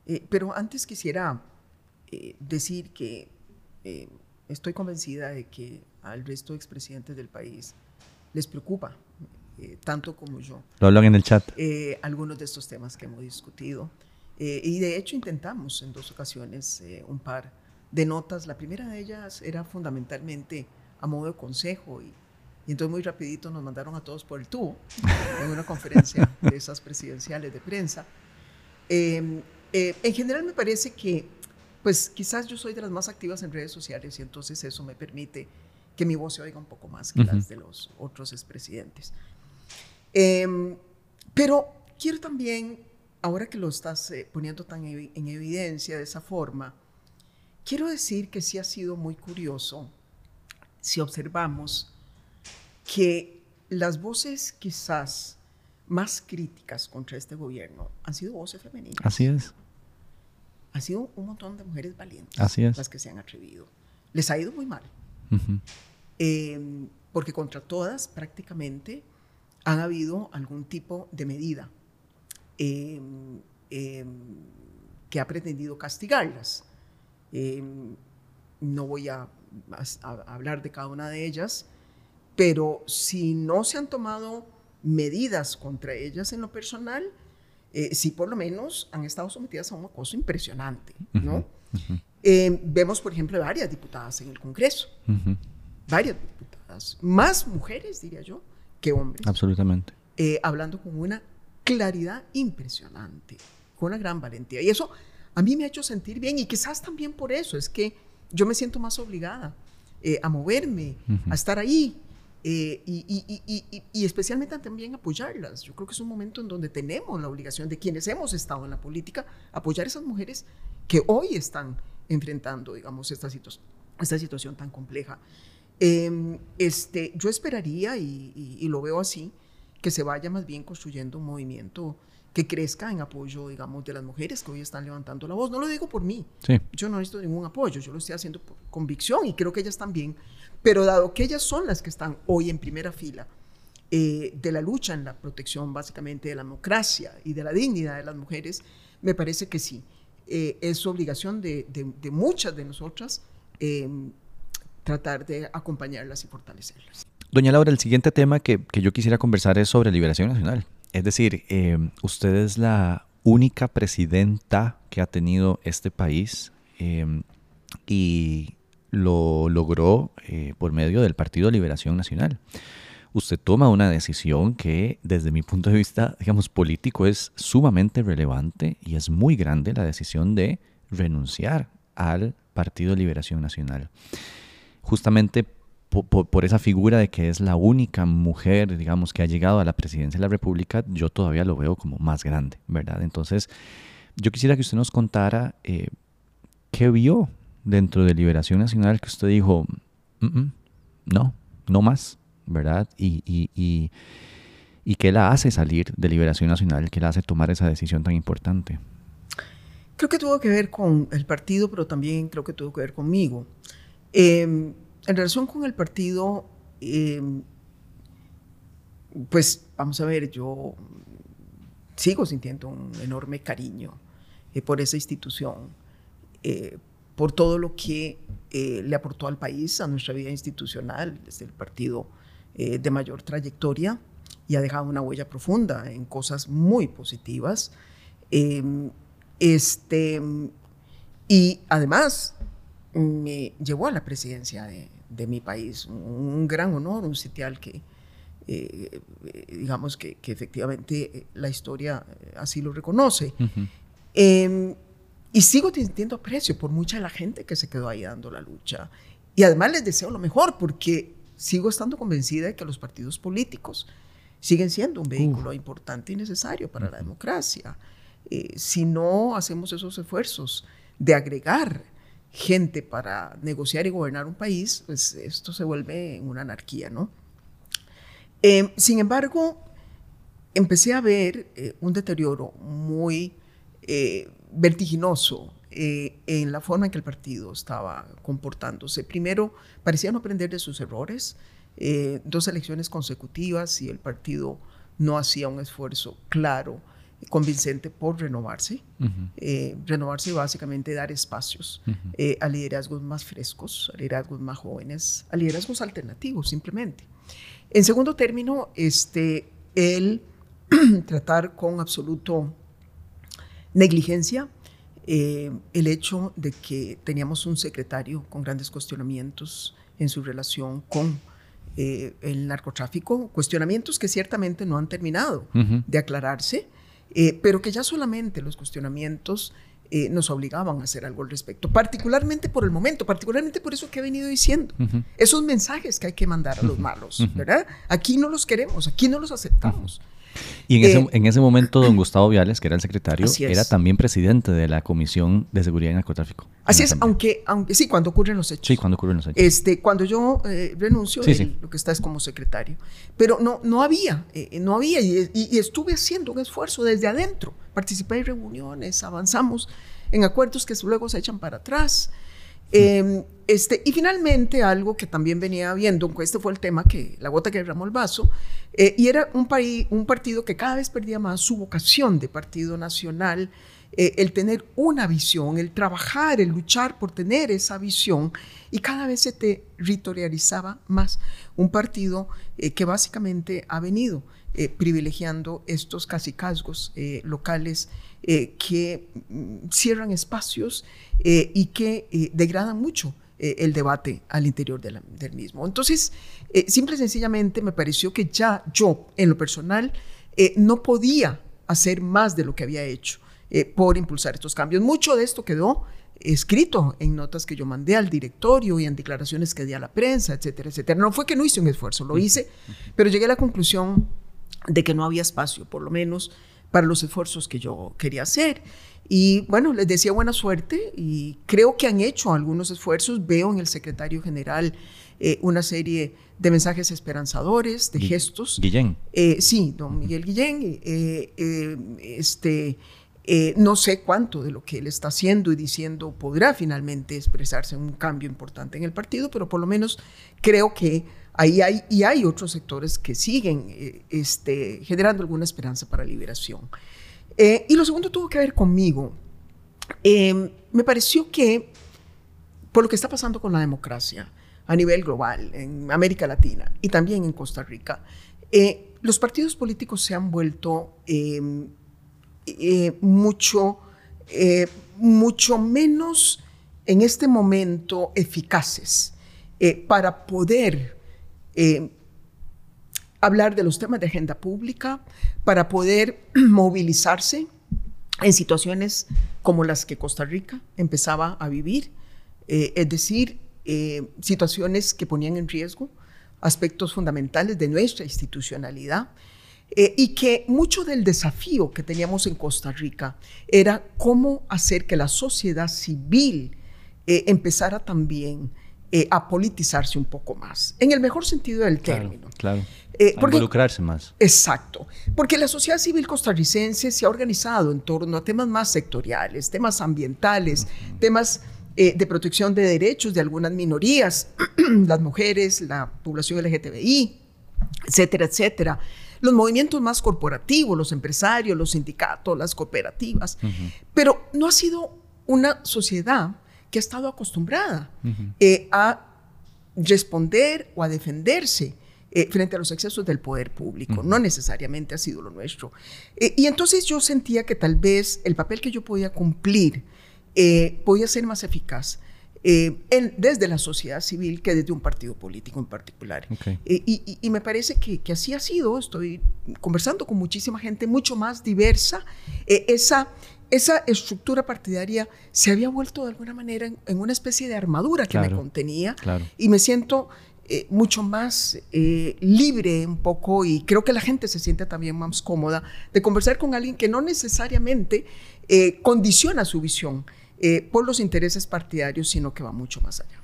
eh, pero antes quisiera decir que estoy convencida de que al resto de expresidentes del país les preocupa, eh, tanto como yo. Lo hablan en el chat. Eh, algunos de estos temas que hemos discutido. Eh, y de hecho intentamos en dos ocasiones un par de notas. La primera de ellas era fundamentalmente a modo de consejo y, y entonces muy rapidito nos mandaron a todos por el tubo en una conferencia de esas presidenciales de prensa. en general me parece que pues quizás yo soy de las más activas en redes sociales y entonces eso me permite que mi voz se oiga un poco más que las de los otros expresidentes. Em, pero quiero también, ahora que lo estás eh, poniendo tan en evidencia de esa forma, quiero decir que sí ha sido muy curioso si observamos que las voces quizás más críticas contra este gobierno han sido voces femeninas. Así es. Ha sido un montón de mujeres valientes Así es. las que se han atrevido. Les ha ido muy mal. Em, porque contra todas prácticamente han habido algún tipo de medida em, em, que ha pretendido castigarlas. no voy a hablar de cada una de ellas, pero si no se han tomado medidas contra ellas en lo personal, eh, sí por lo menos han estado sometidas a un acoso impresionante, ¿no? Eh, vemos, por ejemplo, varias diputadas en el Congreso, varias diputadas, más mujeres, diría yo, que hombres. Absolutamente. Eh, hablando con una claridad impresionante, con una gran valentía. Y eso a mí me ha hecho sentir bien y quizás también por eso es que yo me siento más obligada a moverme, a estar ahí, eh, y, especialmente también apoyarlas. Yo creo que es un momento en donde tenemos la obligación de quienes hemos estado en la política, apoyar a esas mujeres que hoy están enfrentando, digamos, esta, esta situación tan compleja. Em, este, yo esperaría, y, lo veo así, que se vaya más bien construyendo un movimiento que crezca en apoyo, digamos, de las mujeres que hoy están levantando la voz. No lo digo por mí. Yo no necesito ningún apoyo, yo lo estoy haciendo por convicción y creo que ellas también pero dado que ellas son las que están hoy en primera fila eh, de la lucha en la protección básicamente de la democracia y de la dignidad de las mujeres, me parece que sí. Eh, es obligación de, muchas de nosotras em, tratar de acompañarlas y fortalecerlas. Doña Laura, el siguiente tema que, yo quisiera conversar es sobre liberación nacional. Es decir, em, usted es la única presidenta que ha tenido este país em, y lo logró eh, por medio del Partido Liberación Nacional. Usted toma una decisión que desde mi punto de vista, digamos, político es sumamente relevante y es muy grande la decisión de renunciar al Partido Liberación Nacional. Justamente por, esa figura de que es la única mujer, digamos, que ha llegado a la presidencia de la República, yo todavía lo veo como más grande, ¿verdad? Entonces, yo quisiera que usted nos contara eh, qué vio dentro de Liberación Nacional que usted dijo, no, no más, ¿verdad? Y, y, y, y qué la hace salir de Liberación Nacional, qué la hace tomar esa decisión tan importante. Creo que tuvo que ver con el partido, pero también creo que tuvo que ver conmigo. Em, en relación con el partido, em, pues vamos a ver, yo sigo sintiendo un enorme cariño eh, por esa institución, eh, por todo lo que eh, le aportó al país, a nuestra vida institucional, desde el partido de mayor trayectoria y ha dejado una huella profunda en cosas muy positivas. Em, este, y además me llevó a la presidencia de, mi país, un, gran honor, un sitial que, eh, digamos que, efectivamente la historia así lo reconoce. Y sigo sintiendo aprecio por mucha de la gente que se quedó ahí dando la lucha. Y además les deseo lo mejor porque sigo estando convencida de que los partidos políticos siguen siendo un vehículo importante y necesario para la democracia. Eh, si no hacemos esos esfuerzos de agregar gente para negociar y gobernar un país, pues esto se vuelve una anarquía, ¿no? Eh, sin embargo, empecé a ver eh, un deterioro muy vertiginoso eh, en la forma en que el partido estaba comportándose. Primero, parecía no aprender de sus errores. Eh, dos elecciones consecutivas y el partido no hacía un esfuerzo claro, convincente por renovarse. Eh, renovarse y básicamente dar espacios a liderazgos más frescos, a liderazgos más jóvenes, a liderazgos alternativos simplemente. En segundo término, este, el tratar con absoluto Negligencia, eh, el hecho de que teníamos un secretario con grandes cuestionamientos en su relación con eh, el narcotráfico, cuestionamientos que ciertamente no han terminado de aclararse, eh, pero que ya solamente los cuestionamientos nos obligaban a hacer algo al respecto, particularmente por el momento, particularmente por eso que he venido diciendo, esos mensajes que hay que mandar a los malos, ¿verdad? Aquí no los queremos, aquí no los aceptamos. Y en, ese, eh, en ese momento, don Gustavo Viales, que era el secretario, era también presidente de la Comisión de Seguridad y Narcotráfico. Así es, aunque, aunque sí, cuando ocurren los hechos. Sí, cuando ocurren los hechos. Este, cuando yo eh, renuncio, lo que está es como secretario. Pero no, no había, eh, no había, y, estuve haciendo un esfuerzo desde adentro. Participé en reuniones, avanzamos en acuerdos que luego se echan para atrás. Em, este, y finalmente, algo que también venía viendo, este fue el tema que la gota que derramó el vaso, eh, y era un, país, un partido que cada vez perdía más su vocación de partido nacional, eh, el tener una visión, el trabajar, el luchar por tener esa visión, y cada vez se territorializaba más un partido eh, que básicamente ha venido privilegiando estos casicazgos locales que mm, cierran espacios y que degradan mucho eh, el debate al interior del mismo. Entonces, eh, simple y sencillamente me pareció que ya yo, en lo personal, eh, no podía hacer más de lo que había hecho por impulsar estos cambios. Mucho de esto quedó escrito en notas que yo mandé al directorio y en declaraciones que di a la prensa, etcétera, etcétera. No fue que no hice un esfuerzo, lo hice, pero llegué a la conclusión de que no había espacio, por lo menos, para los esfuerzos que yo quería hacer. Y bueno, les decía buena suerte y creo que han hecho algunos esfuerzos. Veo en el secretario general eh, una serie de mensajes esperanzadores, de gestos. Guillén. Eh, sí, don Miguel Guillén. Eh, este, no sé cuánto de lo que él está haciendo y diciendo podrá finalmente expresarse en un cambio importante en el partido, pero por lo menos creo que ahí hay, y hay otros sectores que siguen este, generando alguna esperanza para liberación. Eh, y lo segundo tuvo que ver conmigo. Eh, me pareció que por lo que está pasando con la democracia a nivel global, en América Latina y también en Costa Rica, eh, los partidos políticos se han vuelto mucho, mucho menos en este momento eficaces para poder hablar de los temas de agenda pública, para poder movilizarse en situaciones como las que Costa Rica empezaba a vivir, eh, es decir, eh, situaciones que ponían en riesgo aspectos fundamentales de nuestra institucionalidad eh, y que mucho del desafío que teníamos en Costa Rica era cómo hacer que la sociedad civil empezara también a politizarse un poco más, en el mejor sentido del término. Claro. Eh, involucrarse más. Exacto, porque la sociedad civil costarricense se ha organizado en torno a temas más sectoriales, temas ambientales, temas eh, de protección de derechos de algunas minorías, las mujeres, la población LGTBI, etcétera, etcétera. Los movimientos más corporativos, los empresarios, los sindicatos, las cooperativas. Pero no ha sido una sociedad que ha estado acostumbrada eh, a responder o a defenderse eh, frente a los excesos del poder público. No necesariamente ha sido lo nuestro. Eh, y entonces yo sentía que tal vez el papel que yo podía cumplir podía ser más eficaz. Desde la sociedad civil que desde un partido político en particular. Y, me parece que, así ha sido. Estoy conversando con muchísima gente mucho más diversa. esa, esa estructura partidaria se había vuelto de alguna manera en, una especie de armadura que me contenía. Y me siento eh, mucho más eh, libre un poco y creo que la gente se siente también más cómoda de conversar con alguien que no necesariamente eh, condiciona su visión por los intereses partidarios, sino que va mucho más allá.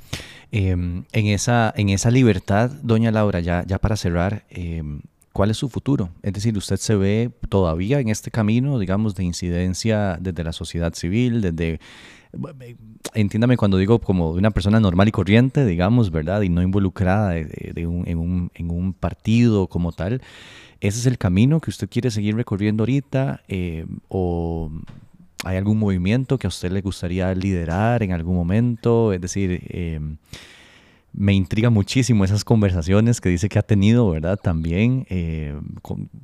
Em, en, esa, en esa libertad, doña Laura, ya, ya para cerrar, em, ¿cuál es su futuro? Es decir, ¿usted se ve todavía en este camino, digamos, de incidencia desde la sociedad civil, desde entiéndame cuando digo como de una persona normal y corriente, digamos, ¿verdad? Y no involucrada en, un, partido como tal. ¿Ese es el camino que usted quiere seguir recorriendo ahorita? Eh, ¿O hay algún movimiento que a usted le gustaría liderar en algún momento? Es decir, eh, me intriga muchísimo esas conversaciones que dice que ha tenido, ¿verdad? También. Eh,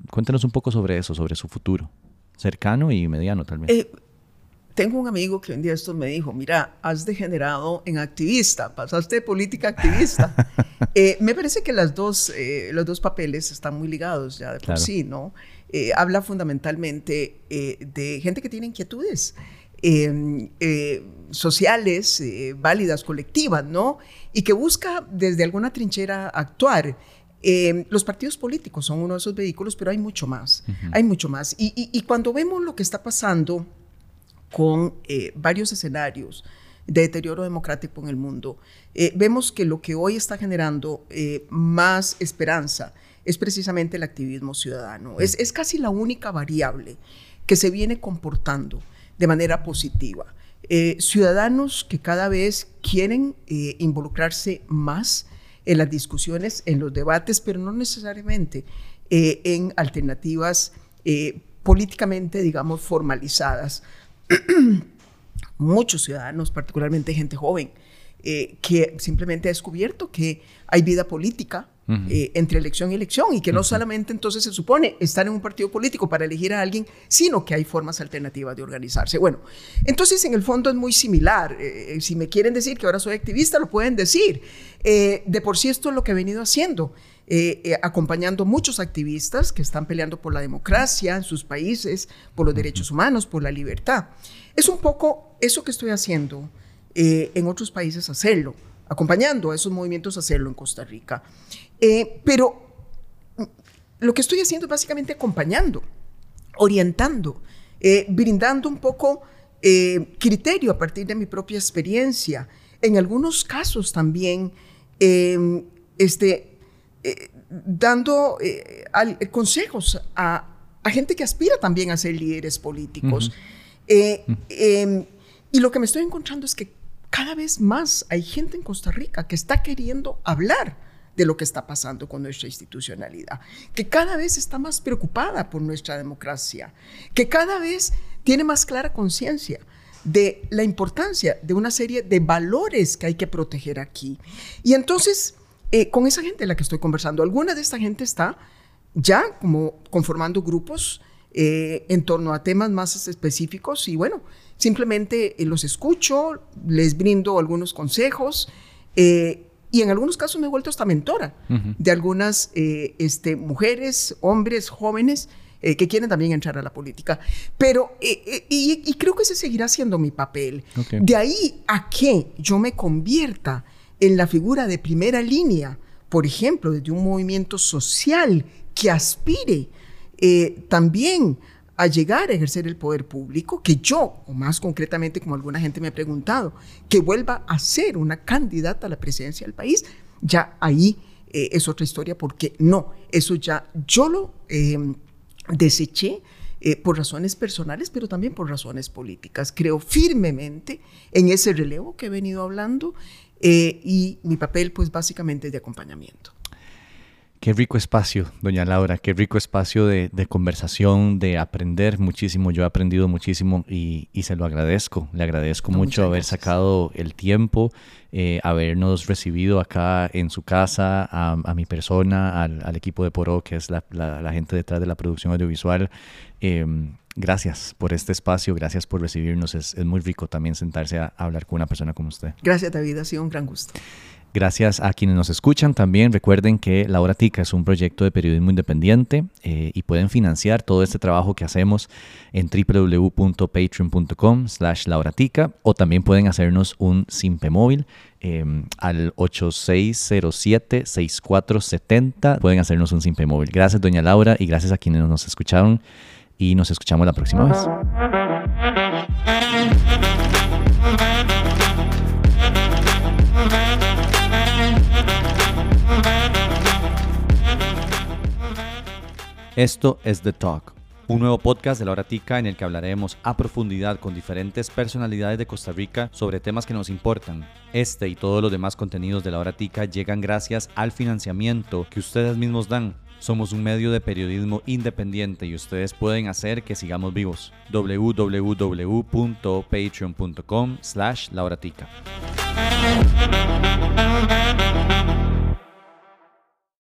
cuéntenos un poco sobre eso, sobre su futuro, cercano y mediano tal vez tengo un amigo que un día esto me dijo, mira, has degenerado en activista, pasaste de política activista. Eh, me parece que las dos, eh, los dos papeles están muy ligados ya de por sí, ¿no? Eh, habla fundamentalmente de gente que tiene inquietudes em, sociales, válidas, colectivas, ¿no? Y que busca desde alguna trinchera actuar. Em, los partidos políticos son uno de esos vehículos, pero hay mucho más, hay mucho más. y cuando vemos lo que está pasando con eh, varios escenarios de deterioro democrático en el mundo, eh, vemos que lo que hoy está generando eh, más esperanza es precisamente el activismo ciudadano. Es, es casi la única variable que se viene comportando de manera positiva. Eh, ciudadanos que cada vez quieren involucrarse más en las discusiones, en los debates, pero no necesariamente en alternativas políticamente, digamos, formalizadas. Muchos ciudadanos, particularmente gente joven, eh, que simplemente ha descubierto que hay vida política eh, entre elección y elección y que no solamente entonces se supone estar en un partido político para elegir a alguien, sino que hay formas alternativas de organizarse. Bueno, entonces en el fondo es muy similar. Eh, si me quieren decir que ahora soy activista, lo pueden decir. de por sí esto es lo que he venido haciendo. acompañando muchos activistas que están peleando por la democracia en sus países, por los derechos humanos, por la libertad. Es un poco eso que estoy haciendo eh, en otros países hacerlo, acompañando a esos movimientos hacerlo en Costa Rica. Eh, pero lo que estoy haciendo es básicamente acompañando, orientando, eh, brindando un poco criterio a partir de mi propia experiencia. En algunos casos también, em, este, dando consejos a, gente que aspira también a ser líderes políticos. Em, y lo que me estoy encontrando es que cada vez más hay gente en Costa Rica que está queriendo hablar de lo que está pasando con nuestra institucionalidad, que cada vez está más preocupada por nuestra democracia, que cada vez tiene más clara conciencia de la importancia de una serie de valores que hay que proteger aquí. Y entonces, eh, con esa gente de la que estoy conversando, alguna de esta gente está ya como conformando grupos eh, en torno a temas más específicos y bueno, simplemente eh, los escucho, les brindo algunos consejos eh, y en algunos casos me he vuelto hasta mentora de algunas este, mujeres, hombres, jóvenes que quieren también entrar a la política. Pero, y, creo que ese seguirá siendo mi papel. De ahí a que yo me convierta en la figura de primera línea, por ejemplo, desde un movimiento social que aspire eh, también a llegar a ejercer el poder público, que yo, o más concretamente como alguna gente me ha preguntado, que vuelva a ser una candidata a la presidencia del país, ya ahí eh, es otra historia, porque no, eso ya yo lo em, deseché. Eh, por razones personales, pero también por razones políticas. Creo firmemente en ese relevo que he venido hablando y mi papel, pues básicamente de acompañamiento. Qué rico espacio, doña Laura, qué rico espacio de, conversación, de aprender muchísimo. Yo he aprendido muchísimo y, se lo agradezco. Le agradezco mucho haber sacado el tiempo, eh, habernos recibido acá en su casa, a, mi persona, al, equipo de Poro, que es la, gente detrás de la producción audiovisual. Em, gracias por este espacio, gracias por recibirnos. Es, es muy rico también sentarse a hablar con una persona como usted. Gracias, David, ha sido un gran gusto. Gracias a quienes nos escuchan también. Recuerden que La Tica es un proyecto de periodismo independiente eh, y pueden financiar todo este trabajo que hacemos en www.patreon.com slash lauratica o también pueden hacernos un simpe móvil em, al 8607-6470. Pueden hacernos un simpe móvil. Gracias, doña Laura, y gracias a quienes nos escucharon y nos escuchamos la próxima vez. Esto es The Talk, un nuevo podcast de la Horatica en el que hablaremos a profundidad con diferentes personalidades de Costa Rica sobre temas que nos importan. Este y todos los demás contenidos de la Horatica llegan gracias al financiamiento que ustedes mismos dan. Somos un medio de periodismo independiente y ustedes pueden hacer que sigamos vivos. www.patreon.com slash lauratica.